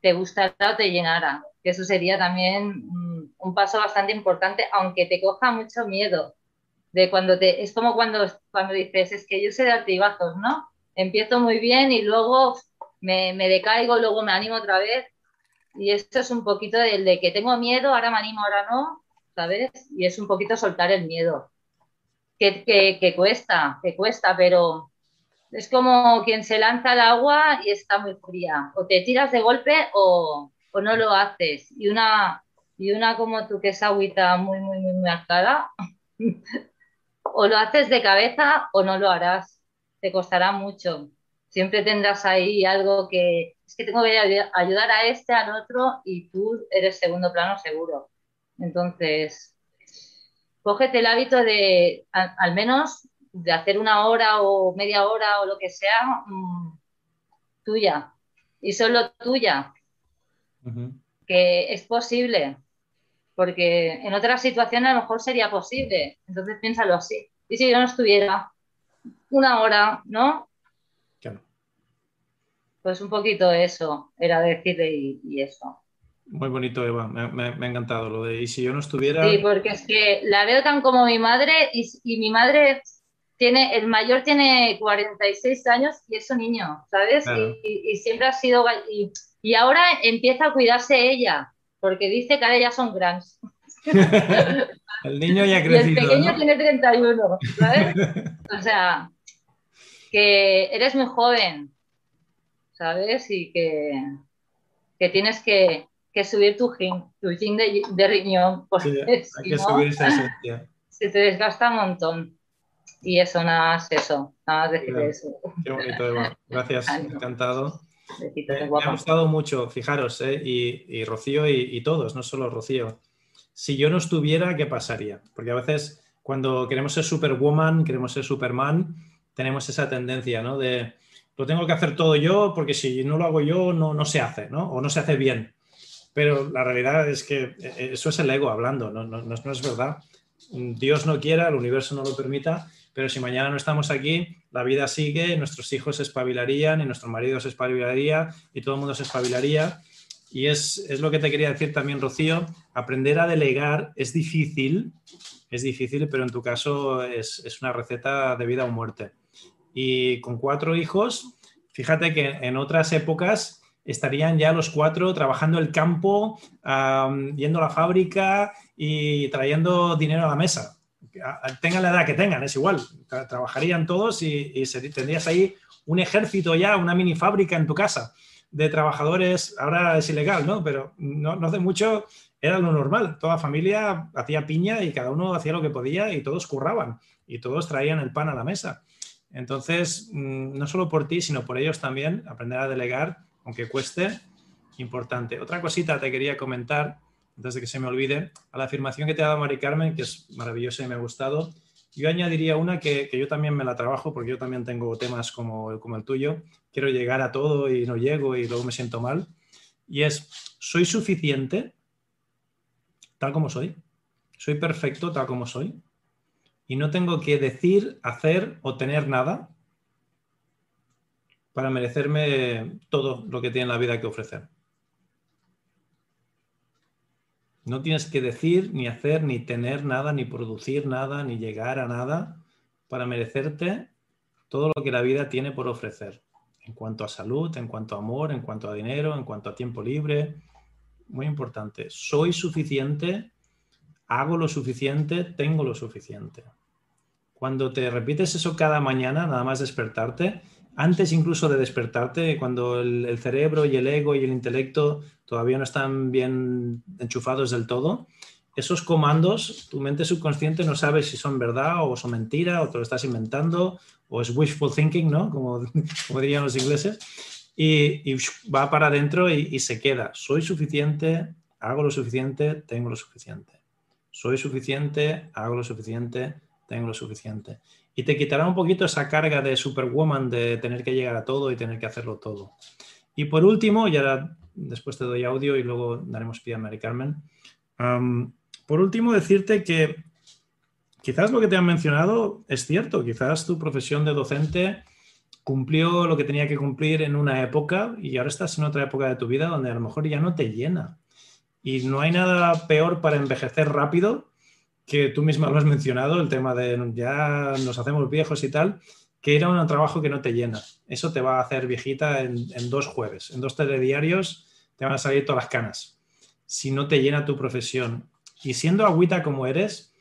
te gustara o te llenara, que eso sería también mm, un paso bastante importante, aunque te coja mucho miedo. De cuando te, es como cuando, cuando dices, es que yo sé de altibajos, ¿no? Empiezo muy bien y luego me, me decaigo, luego me animo otra vez y esto es un poquito del de que tengo miedo, ahora me animo, ahora no, ¿sabes? Y es un poquito soltar el miedo. Que, que, cuesta, que cuesta, pero es como quien se lanza al agua y está muy fría. O te tiras de golpe o, o no lo haces. Y una, y una como tú que es agüita muy, muy, muy, muy o lo haces de cabeza o no lo harás. Te costará mucho. Siempre tendrás ahí algo que, es que tengo que ayudar a este, al otro, y tú eres segundo plano seguro. Entonces, cógete el hábito de, al, menos, de hacer una hora o media hora o lo que sea, mm, tuya, y solo tuya, que es posible, porque en otra situación a lo mejor sería posible. Entonces piénsalo así. Y si yo no estuviera una hora, ¿no? Pues un poquito eso, era decirle y, eso. Muy bonito, Eva, me, ha encantado lo de, y si yo no estuviera... Sí, porque es que la veo tan como mi madre y, mi madre tiene, el mayor tiene 46 años y es un niño, ¿sabes? Y, siempre ha sido... Y, ahora empieza a cuidarse ella, porque dice que ahora ya son grandes. el niño ya ha crecido. Y el pequeño tiene 31, ¿sabes? o sea, que eres muy joven, ¿sabes? Y que, que tienes que, que, subir tu gin, tu gin de, de riñón, porque hay que subir esa esencia. Se te desgasta un montón. Y eso, nada más eso, nada más decir eso. Qué bonito, Eva. Gracias, encantado. me, ha gustado mucho, fijaros, ¿eh? y, y, Rocío y, y, todos, no solo Rocío. Si yo no estuviera, ¿qué pasaría? Porque a veces cuando queremos ser Superwoman, queremos ser Superman, tenemos esa tendencia, ¿no? De, lo tengo que hacer todo yo porque si no lo hago yo no, no se hace, ¿no? O no se hace bien. Pero la realidad es que eh, eso es el ego hablando, no, no, no es verdad. Dios no quiera, el universo no lo permita, pero si mañana no estamos aquí, la vida sigue, nuestros hijos se espabilarían y nuestro marido se espabilaría y todo el mundo se espabilaría. Y es, es, lo que te quería decir también, Rocío, aprender a delegar es difícil, es difícil, pero en tu caso es, es una receta de vida o muerte. Y con cuatro hijos, fíjate que en otras épocas estarían ya los cuatro trabajando el campo, yendo a la fábrica y trayendo dinero a la mesa. Tengan la edad que tengan, es igual. trabajarían todos y, tendrías ahí un ejército ya, una mini fábrica en tu casa de trabajadores. Ahora es ilegal, ¿no? Pero no, hace mucho era lo normal. Toda familia hacía piña y cada uno hacía lo que podía y todos curraban y todos traían el pan a la mesa. Entonces, mm, no solo por ti, sino por ellos también, aprender a delegar, aunque cueste, importante. Otra cosita te quería comentar, antes de que se me olvide, a la afirmación que te ha dado Mari Carmen, que es maravillosa y me ha gustado. Yo añadiría una que, yo también me la trabajo, porque yo también tengo temas como, como el tuyo. Quiero llegar a todo y no llego y luego me siento mal. Y es, ¿soy suficiente tal como soy? ¿Soy perfecto tal como soy? Y no tengo que decir, hacer o tener nada para merecerme todo lo que tiene la vida que ofrecer. No tienes que decir, ni hacer, ni tener nada, ni producir nada, ni llegar a nada para merecerte todo lo que la vida tiene por ofrecer. En cuanto a salud, en cuanto a amor, en cuanto a dinero, en cuanto a tiempo libre. Muy importante. Soy suficiente, hago lo suficiente, tengo lo suficiente. Cuando te repites eso cada mañana, nada más despertarte, antes incluso de despertarte, cuando el, cerebro y el ego y el intelecto todavía no están bien enchufados del todo, esos comandos, tu mente subconsciente no sabe si son verdad o son mentira o te lo estás inventando o es wishful thinking, ¿no? Como, dirían los ingleses. Y, va para adentro y, y se queda. Soy suficiente, hago lo suficiente, tengo lo suficiente. Soy suficiente, hago lo suficiente, tengo lo suficiente. Y te quitará un poquito esa carga de Superwoman de tener que llegar a todo y tener que hacerlo todo. Y por último, y ahora después te doy audio y luego daremos pie a Mary Carmen. por último, decirte que quizás lo que te han mencionado es cierto, quizás tu profesión de docente cumplió lo que tenía que cumplir en una época y ahora estás en otra época de tu vida donde a lo mejor ya no te llena. Y no hay nada peor para envejecer rápido que tú misma lo has mencionado, el tema de ya nos hacemos viejos y tal, que ir a un trabajo que no te llena. Eso te va a hacer viejita en, dos jueves, en dos telediarios te van a salir todas las canas. Si no te llena tu profesión. Y siendo agüita como eres,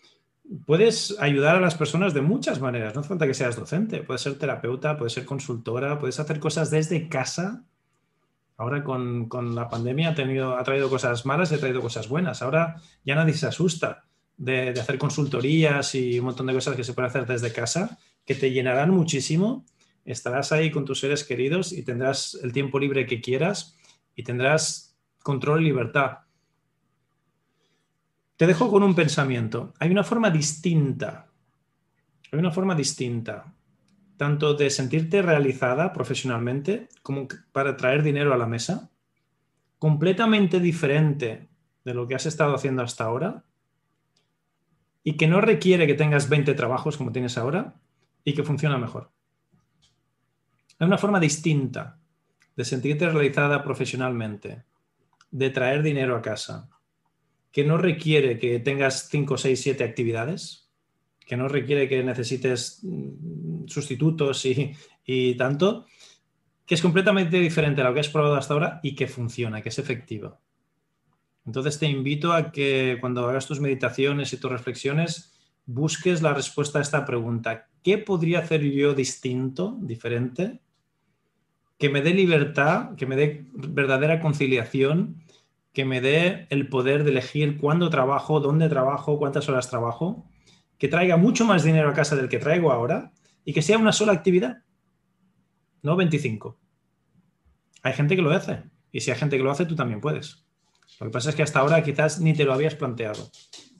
puedes ayudar a las personas de muchas maneras. No hace falta que seas docente, puedes ser terapeuta, puedes ser consultora, puedes hacer cosas desde casa. Ahora con, la pandemia ha, tenido, ha traído cosas malas ha traído cosas buenas. Ahora ya nadie se asusta de, hacer consultorías y un montón de cosas que se pueden hacer desde casa, que te llenarán muchísimo. Estarás ahí con tus seres queridos y tendrás el tiempo libre que quieras y tendrás control y libertad. Te dejo con un pensamiento. Hay una forma distinta, hay una forma distinta, tanto de sentirte realizada profesionalmente como para traer dinero a la mesa, completamente diferente de lo que has estado haciendo hasta ahora, y que no requiere que tengas 20 trabajos como tienes ahora y que funciona mejor. Hay una forma distinta de sentirte realizada profesionalmente, de traer dinero a casa, que no requiere que tengas 5, 6, 7 actividades, que no requiere que necesites mm, sustitutos y, y tanto, que es completamente diferente a lo que has probado hasta ahora y que funciona, que es efectivo. Entonces te invito a que cuando hagas tus meditaciones y tus reflexiones busques la respuesta a esta pregunta. ¿Qué podría hacer yo distinto, diferente, que me dé libertad, que me dé verdadera conciliación, que me dé el poder de elegir cuándo trabajo, dónde trabajo, cuántas horas trabajo, que traiga mucho más dinero a casa del que traigo ahora y que sea una sola actividad, no 25? Hay gente que lo hace y si hay gente que lo hace, tú también puedes. Lo que pasa es que hasta ahora quizás ni te lo habías planteado,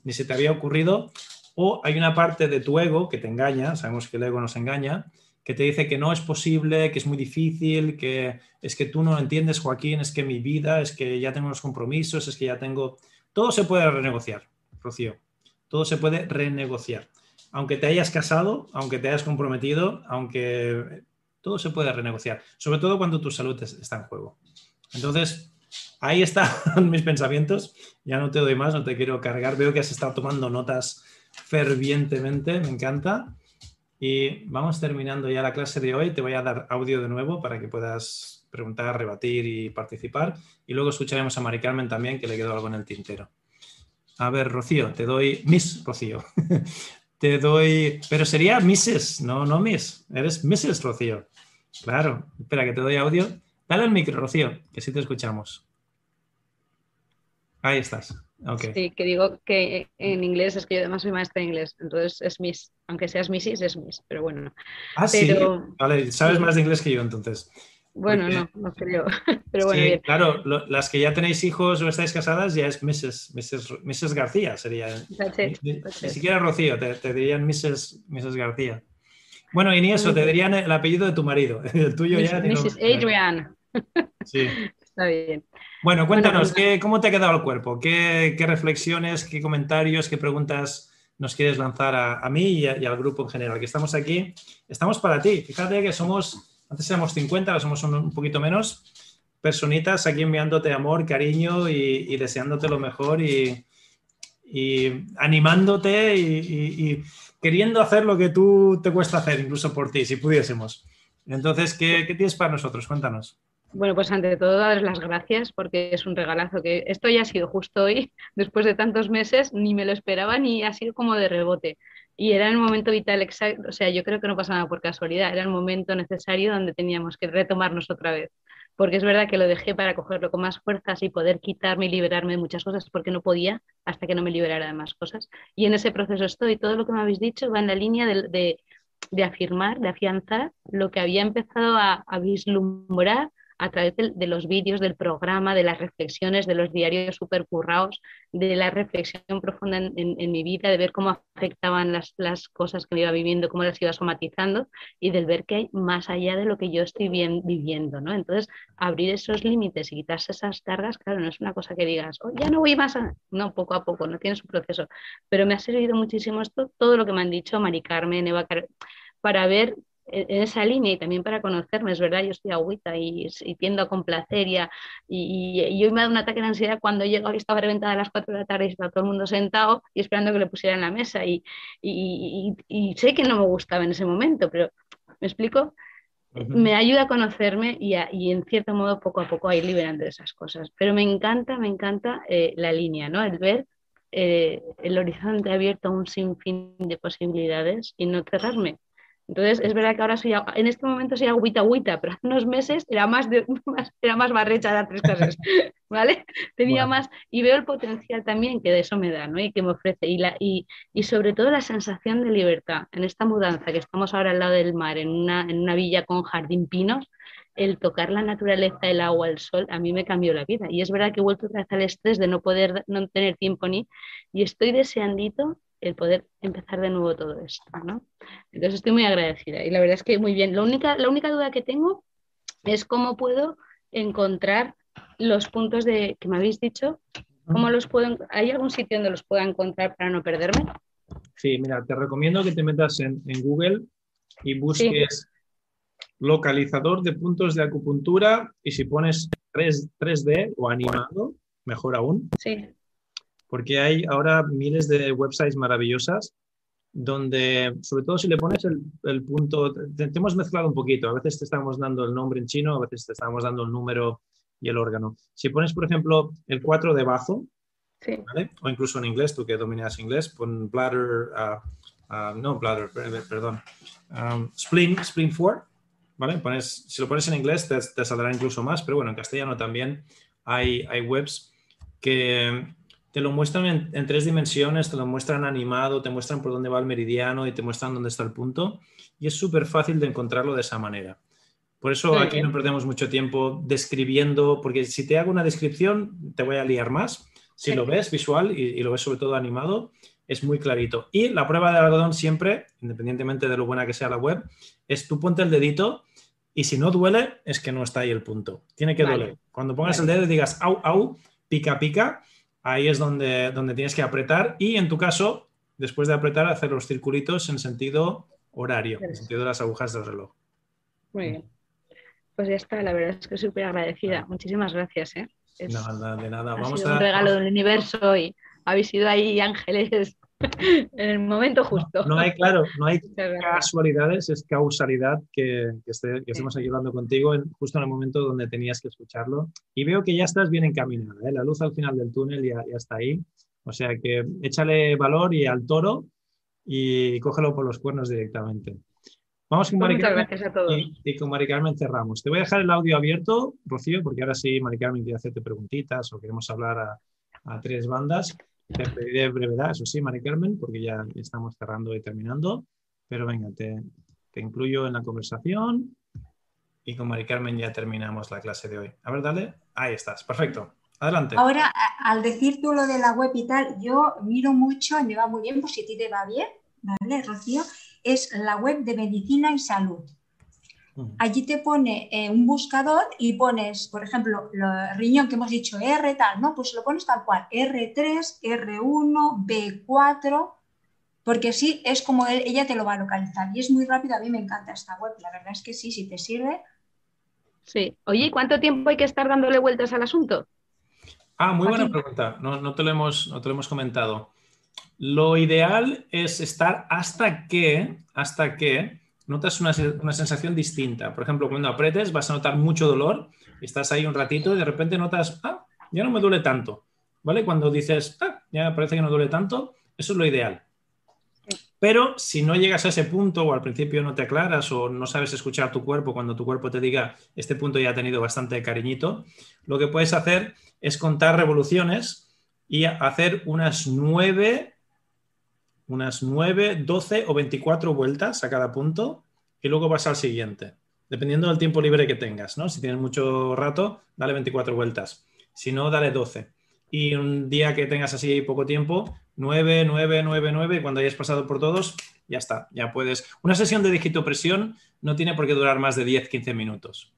ni se te había ocurrido, o hay una parte de tu ego que te engaña, sabemos que el ego nos engaña, que te dice que no es posible, que es muy difícil, que es que tú no entiendes, Joaquín, es que mi vida, es que ya tengo unos compromisos, es que ya tengo... Todo se puede renegociar, Rocío. Todo se puede renegociar. Aunque te hayas casado, aunque te hayas comprometido, aunque todo se puede renegociar, sobre todo cuando tu salud está en juego. Entonces, ahí están mis pensamientos. Ya no te doy más, no te quiero cargar. Veo que has estado tomando notas fervientemente, me encanta. Y vamos terminando ya la clase de hoy. Te voy a dar audio de nuevo para que puedas preguntar, rebatir y participar. Y luego escucharemos a Mari Carmen también, que le quedó algo en el tintero. A ver, Rocío, te doy Miss Rocío. te doy, pero sería Mrs., no, no Miss. Eres Mrs. Rocío. Claro, espera que te doy audio. Dale el micro, Rocío, que sí te escuchamos. Ahí estás. Sí, que digo que en inglés es que yo además soy maestra de inglés, entonces es Miss, aunque seas Missis, es Miss, pero bueno. Ah, sí. Vale, sabes más de inglés que yo entonces. Bueno, no, no creo. Pero bueno, sí, claro, las que ya tenéis hijos o estáis casadas ya es Mrs. Mrs. García, sería. ni, siquiera Rocío, te, dirían Mrs. Mrs. García. Bueno, y ni eso, te dirían el apellido de tu marido. El tuyo ya. Mrs. Adrian. Sí. Está bien. Bueno, cuéntanos, pues, ¿cómo te ha quedado el cuerpo? ¿Qué, reflexiones, qué comentarios, qué preguntas nos quieres lanzar a, mí y, al grupo en general? Que estamos aquí, estamos para ti. Fíjate que somos, antes éramos 50, ahora somos un, poquito menos, personitas aquí enviándote amor, cariño y, deseándote lo mejor y, animándote y, queriendo hacer lo que tú te cuesta hacer, incluso por ti, si pudiésemos. Entonces, ¿qué, qué tienes para nosotros? Cuéntanos. Bueno, pues ante todo dar las gracias porque es un regalazo que esto ya ha sido justo hoy, después de tantos meses, ni me lo esperaba ni ha sido como de rebote. Y era el momento vital exacto, o sea, yo creo que no pasa nada por casualidad, era el momento necesario donde teníamos que retomarnos otra vez. Porque es verdad que lo dejé para cogerlo con más fuerzas y poder quitarme y liberarme de muchas cosas porque no podía hasta que no me liberara de más cosas. Y en ese proceso estoy. Todo lo que me habéis dicho va en la línea de, de, afirmar, de afianzar lo que había empezado a, a vislumbrar a través de, los vídeos, del programa, de las reflexiones, de los diarios supercurrados, de la reflexión profunda en, mi vida, de ver cómo afectaban las, cosas que me iba viviendo, cómo las iba somatizando y del ver que hay más allá de lo que yo estoy bien, viviendo. ¿no? Entonces, abrir esos límites y quitarse esas cargas, claro, no es una cosa que digas, oh, ya no voy más, a... no, poco a poco, no tiene su proceso. Pero me ha servido muchísimo esto, todo lo que me han dicho Mari Carmen, Eva, para ver en esa línea y también para conocerme, es verdad, yo estoy agüita y, tiendo a complacer y, y, hoy me ha dado un ataque de ansiedad cuando llego y estaba reventada a las 4 de la tarde y estaba todo el mundo sentado y esperando que le pusiera en la mesa y, sé que no me gustaba en ese momento, pero ¿me explico? Me ayuda a conocerme y, en cierto modo poco a poco a ir liberando esas cosas. Pero me encanta, me encanta eh, la línea, ¿no? El ver eh, el horizonte abierto a un sinfín de posibilidades y no cerrarme. Entonces, es verdad que ahora soy, en este momento soy agüita agüita, pero hace unos meses era más, de, era más barrecha de tres cosas, ¿vale? Tenía más, y veo el potencial también que de eso me da, ¿no? Y que me ofrece, y, la, y, y, sobre todo la sensación de libertad. En esta mudanza, que estamos ahora al lado del mar, en una, en una villa con jardín pinos, el tocar la naturaleza, el agua, el sol, a mí me cambió la vida. Y es verdad que he vuelto otra vez al estrés de no poder, no tener tiempo ni, y estoy deseandito el poder empezar de nuevo todo esto, ¿no? Entonces estoy muy agradecida y la verdad es que muy bien. La única, la única duda que tengo es cómo puedo encontrar los puntos de que me habéis dicho, cómo los puedo, ¿hay algún sitio donde los pueda encontrar para no perderme? Sí, mira, te recomiendo que te metas en, Google y busques localizador de puntos de acupuntura y si pones 3, 3D o animado, mejor aún. Sí porque hay ahora miles de websites maravillosas donde, sobre todo si le pones el, punto, te, hemos mezclado un poquito, a veces te estamos dando el nombre en chino, a veces te estamos dando el número y el órgano. Si pones, por ejemplo, el 4 de bazo, o incluso en inglés, tú que dominas inglés, pon bladder, ah, ah, no bladder, perdón, um, spleen, spleen 4, ¿vale? Pones, si lo pones en inglés te, te, saldrá incluso más, pero bueno, en castellano también hay, hay webs que te lo muestran en, tres dimensiones, te lo muestran animado, te muestran por dónde va el meridiano y te muestran dónde está el punto. Y es súper fácil de encontrarlo de esa manera. Por eso aquí no perdemos mucho tiempo describiendo, porque si te hago una descripción te voy a liar más. Si lo ves visual y, lo ves sobre todo animado, es muy clarito. Y la prueba del algodón siempre, independientemente de lo buena que sea la web, es tú ponte el dedito y si no duele, es que no está ahí el punto. Tiene que doler. Cuando pongas el dedo y digas au, au, pica, pica, ahí es donde, donde tienes que apretar y en tu caso, después de apretar, hacer los circulitos en sentido horario, en sentido de las agujas del reloj. Muy bien. Pues ya está, la verdad es que súper agradecida. Muchísimas gracias. ¿eh? nada, de nada. Vamos a... un regalo del universo y habéis sido ahí ángeles en el momento justo. No, hay, claro, no hay casualidades, es causalidad que, estemos aquí hablando contigo en, justo en el momento donde tenías que escucharlo. Y veo que ya estás bien encaminada, ¿eh? la luz al final del túnel ya, ya está ahí. O sea que échale valor y al toro y cógelo por los cuernos directamente. Vamos con Mari Muchas gracias a todos. Y, con Mari Carmen cerramos. Te voy a dejar el audio abierto, Rocío, porque ahora sí, Mari Carmen quiere hacerte preguntitas o queremos hablar a, a tres bandas. Te pediré brevedad, eso sí, Mari Carmen, porque ya estamos cerrando y terminando. Pero venga, te, te incluyo en la conversación y con Mari Carmen ya terminamos la clase de hoy. A ver, dale. Ahí estás. Perfecto. Adelante. Ahora, al decir tú lo de la web y tal, yo miro mucho me va muy bien, pues si a ti te va bien, ¿vale, Rocío? Es la web de medicina y salud. Allí te pone eh, un buscador y pones, por ejemplo, el riñón que hemos dicho R, tal, ¿no? Pues lo pones tal cual, R3, R1, B4, porque sí, es como ella te lo va a localizar. Y es muy rápido, a mí me encanta esta web, la verdad es que sí, si te sirve. Sí. Oye, ¿y cuánto tiempo hay que estar dándole vueltas al asunto? Ah, muy buena pregunta, no, te lo hemos, no te lo hemos comentado. Lo ideal es estar hasta que, hasta que notas una, sensación distinta. Por ejemplo, cuando apretes vas a notar mucho dolor, estás ahí un ratito y de repente notas, ah, ya no me duele tanto. ¿Vale? Cuando dices, ah, ya parece que no duele tanto, eso es lo ideal. Pero si no llegas a ese punto o al principio no te aclaras o no sabes escuchar tu cuerpo cuando tu cuerpo te diga, este punto ya ha tenido bastante cariñito, lo que puedes hacer es contar revoluciones y hacer unas nueve unas 9, 12 o 24 vueltas a cada punto y luego vas al siguiente, dependiendo del tiempo libre que tengas, ¿no? Si tienes mucho rato, dale 24 vueltas. Si no, dale 12. Y un día que tengas así poco tiempo, 9, 9, 9, 9, y cuando hayas pasado por todos, ya está, ya puedes. Una sesión de digitopresión no tiene por qué durar más de 10, 15 minutos.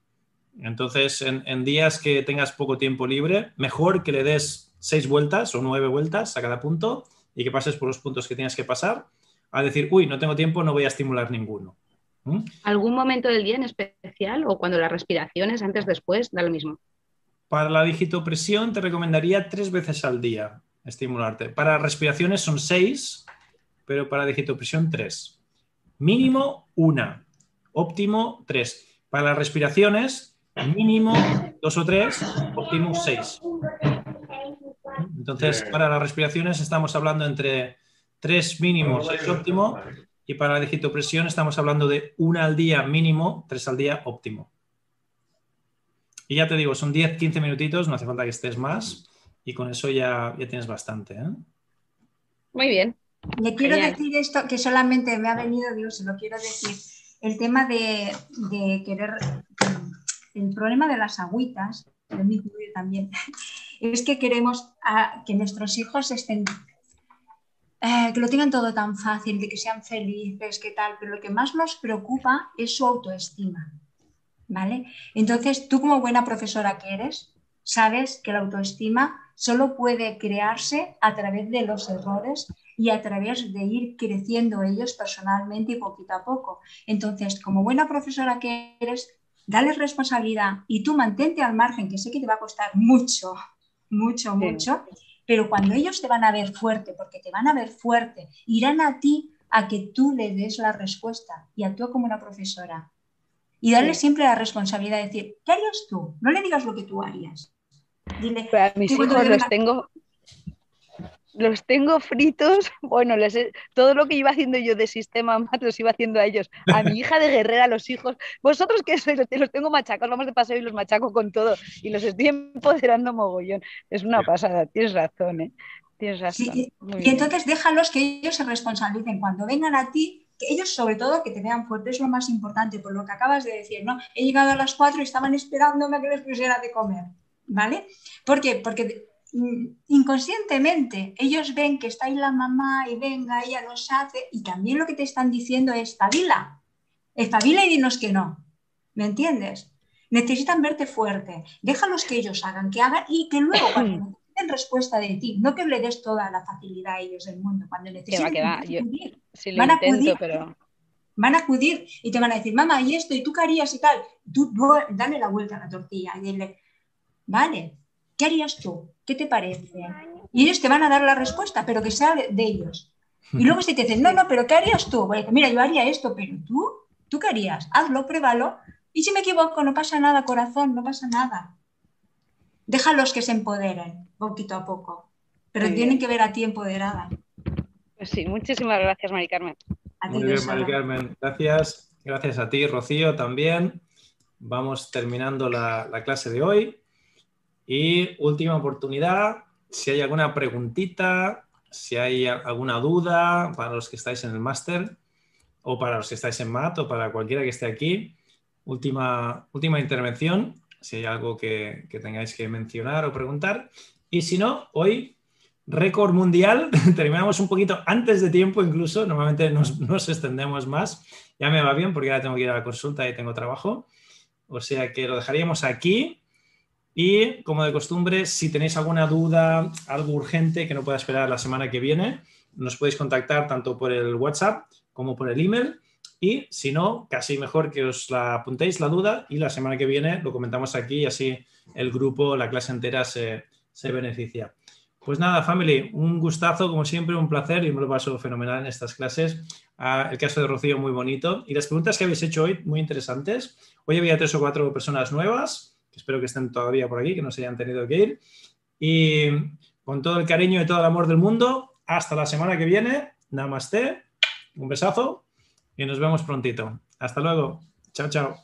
Entonces, en, en días que tengas poco tiempo libre, mejor que le des 6 vueltas o 9 vueltas a cada punto y que pases por los puntos que tienes que pasar, a decir, uy, no tengo tiempo, no voy a estimular ninguno. ¿Mm? ¿Algún momento del día en especial o cuando las respiraciones, antes, después, da lo mismo? Para la digitopresión te recomendaría tres veces al día estimularte. Para respiraciones son seis, pero para digitopresión tres. Mínimo una, óptimo tres. Para las respiraciones, mínimo dos o tres, óptimo seis. Entonces, para las respiraciones estamos hablando entre tres mínimos es óptimo y para la digitopresión estamos hablando de una al día mínimo, tres al día óptimo. Y ya te digo, son 10-15 minutitos, no hace falta que estés más y con eso ya, ya tienes bastante. ¿eh? Muy bien. Le quiero decir esto que solamente me ha venido, Dios, se lo quiero decir, el tema de, querer, el problema de las agüitas, también, es que queremos que nuestros hijos estén, eh, que lo tengan todo tan fácil, de que sean felices, que tal, pero lo que más nos preocupa es su autoestima. ¿Vale? Entonces, tú como buena profesora que eres, sabes que la autoestima solo puede crearse a través de los errores y a través de ir creciendo ellos personalmente y poquito a poco. Entonces, como buena profesora que eres, dale responsabilidad y tú mantente al margen, que sé que te va a costar mucho, mucho, mucho, pero cuando ellos te van a ver fuerte, porque te van a ver fuerte, irán a ti a que tú le des la respuesta y actúa como una profesora. Y darle siempre la responsabilidad de decir, ¿qué harías tú? No le digas lo que tú harías. Dile, a mis hijos los tengo, los tengo fritos, bueno, les todo lo que iba haciendo yo de sistema más los iba haciendo a ellos, a mi hija de guerrera, a los hijos, vosotros que sois, los tengo machacados, vamos de paseo y los machaco con todo y los estoy empoderando mogollón, es una pasada, tienes razón, ¿eh? Tienes razón. y, entonces déjalos que ellos se responsabilicen cuando vengan a ti, que ellos sobre todo que te vean fuerte, es lo más importante, por lo que acabas de decir, ¿no? He llegado a las cuatro y estaban esperándome a que les pusiera de comer, ¿vale? ¿Por qué? Porque inconscientemente. Ellos ven que está ahí la mamá y venga, ella nos hace, y también lo que te están diciendo es, espabila, espabila y dinos que no. ¿Me entiendes? Necesitan verte fuerte. Déjalos que ellos hagan, que hagan y que luego cuando necesiten respuesta de ti, no que le des toda la facilidad a ellos del mundo, cuando necesiten que va, que va. van a acudir, pero... van a acudir y te van a decir, mamá, y esto, y tú qué harías y tal. Tú, dale la vuelta a la tortilla y dile, vale, ¿qué harías tú? ¿Qué te parece? Y ellos te van a dar la respuesta, pero que sea de, ellos. Y luego si te dicen, no, no, pero ¿qué harías tú? mira, yo haría esto, pero tú, ¿tú qué harías? Hazlo, pruébalo. Y si me equivoco, no pasa nada, corazón, no pasa nada. Déjalos que se empoderen poquito a poco, pero tienen que ver a ti empoderada. Pues sí, muchísimas gracias, Mari Carmen. Muy bien, Mari Carmen. Gracias. Gracias a ti, Rocío, también. Vamos terminando la clase de hoy. Y última oportunidad, si hay alguna preguntita, si hay alguna duda para los que estáis en el máster o para los que estáis en MAT o para cualquiera que esté aquí, última, última intervención, si hay algo que, tengáis que mencionar o preguntar. Y si no, hoy récord mundial, terminamos un poquito antes de tiempo incluso, normalmente nos, nos, extendemos más, ya me va bien porque ahora tengo que ir a la consulta y tengo trabajo, o sea que lo dejaríamos aquí y como de costumbre, si tenéis alguna duda, algo urgente que no pueda esperar la semana que viene, nos podéis contactar tanto por el WhatsApp como por el email. Y si no, casi mejor que os la apuntéis la duda y la semana que viene lo comentamos aquí y así el grupo, la clase entera se, beneficia. Pues nada, family, un gustazo, como siempre, un placer y me lo paso fenomenal en estas clases. Ah, el caso de Rocío muy bonito. Y las preguntas que habéis hecho hoy, muy interesantes. Hoy había tres o cuatro personas nuevas espero que estén todavía por aquí, que no se hayan tenido que ir. Y con todo el cariño y todo el amor del mundo, hasta la semana que viene. Namaste, un besazo y nos vemos prontito. Hasta luego. Chao, chao.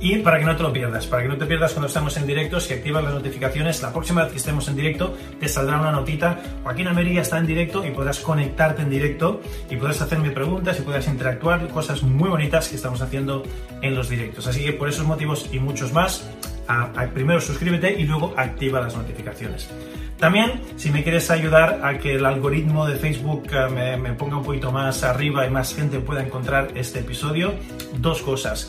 y para que no te lo pierdas, para que no te pierdas cuando estamos en directo, si activas las notificaciones, la próxima vez que estemos en directo te saldrá una notita. Joaquín América está en directo y podrás conectarte en directo y podrás hacerme preguntas y podrás interactuar, cosas muy bonitas que estamos haciendo en los directos. Así que por esos motivos y muchos más, primero suscríbete y luego activa las notificaciones. También, si me quieres ayudar a que el algoritmo de Facebook eh, me, ponga un poquito más arriba y más gente pueda encontrar este episodio, dos cosas.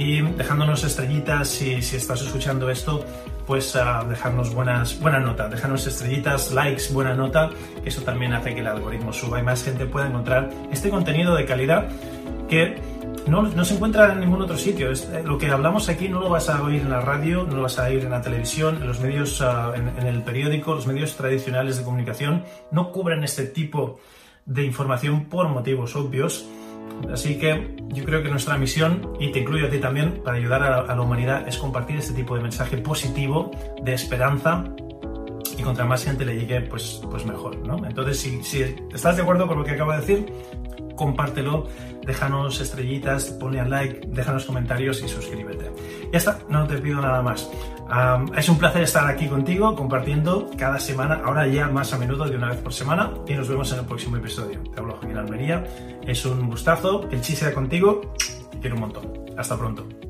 y dejándonos estrellitas si, si estás escuchando esto, pues uh, dejarnos buenas, buena nota, dejarnos estrellitas, likes, buena nota, eso también hace que el algoritmo suba y más gente pueda encontrar este contenido de calidad que no, se encuentra en ningún otro sitio. Eh, lo que hablamos aquí no lo vas a oír en la radio, no lo vas a oír en la televisión, en los medios, ah, en, el periódico, los medios tradicionales de comunicación no cubren este tipo de información por motivos obvios. Así que yo creo que nuestra misión, y te incluyo a ti también, para ayudar a la, humanidad, es compartir este tipo de mensaje positivo, de esperanza, y contra más gente le llegue, pues, pues mejor, ¿no? Entonces, si, si estás de acuerdo con lo que acabo de decir, compártelo, déjanos estrellitas, ponle al like, déjanos comentarios y suscríbete. Ya está, no te pido nada más. es un placer estar aquí contigo compartiendo cada semana, ahora ya más a menudo de una vez por semana y nos vemos en el próximo episodio. Te hablo Joaquín Almería, es un gustazo, el chiste contigo, te quiero un montón. Hasta pronto.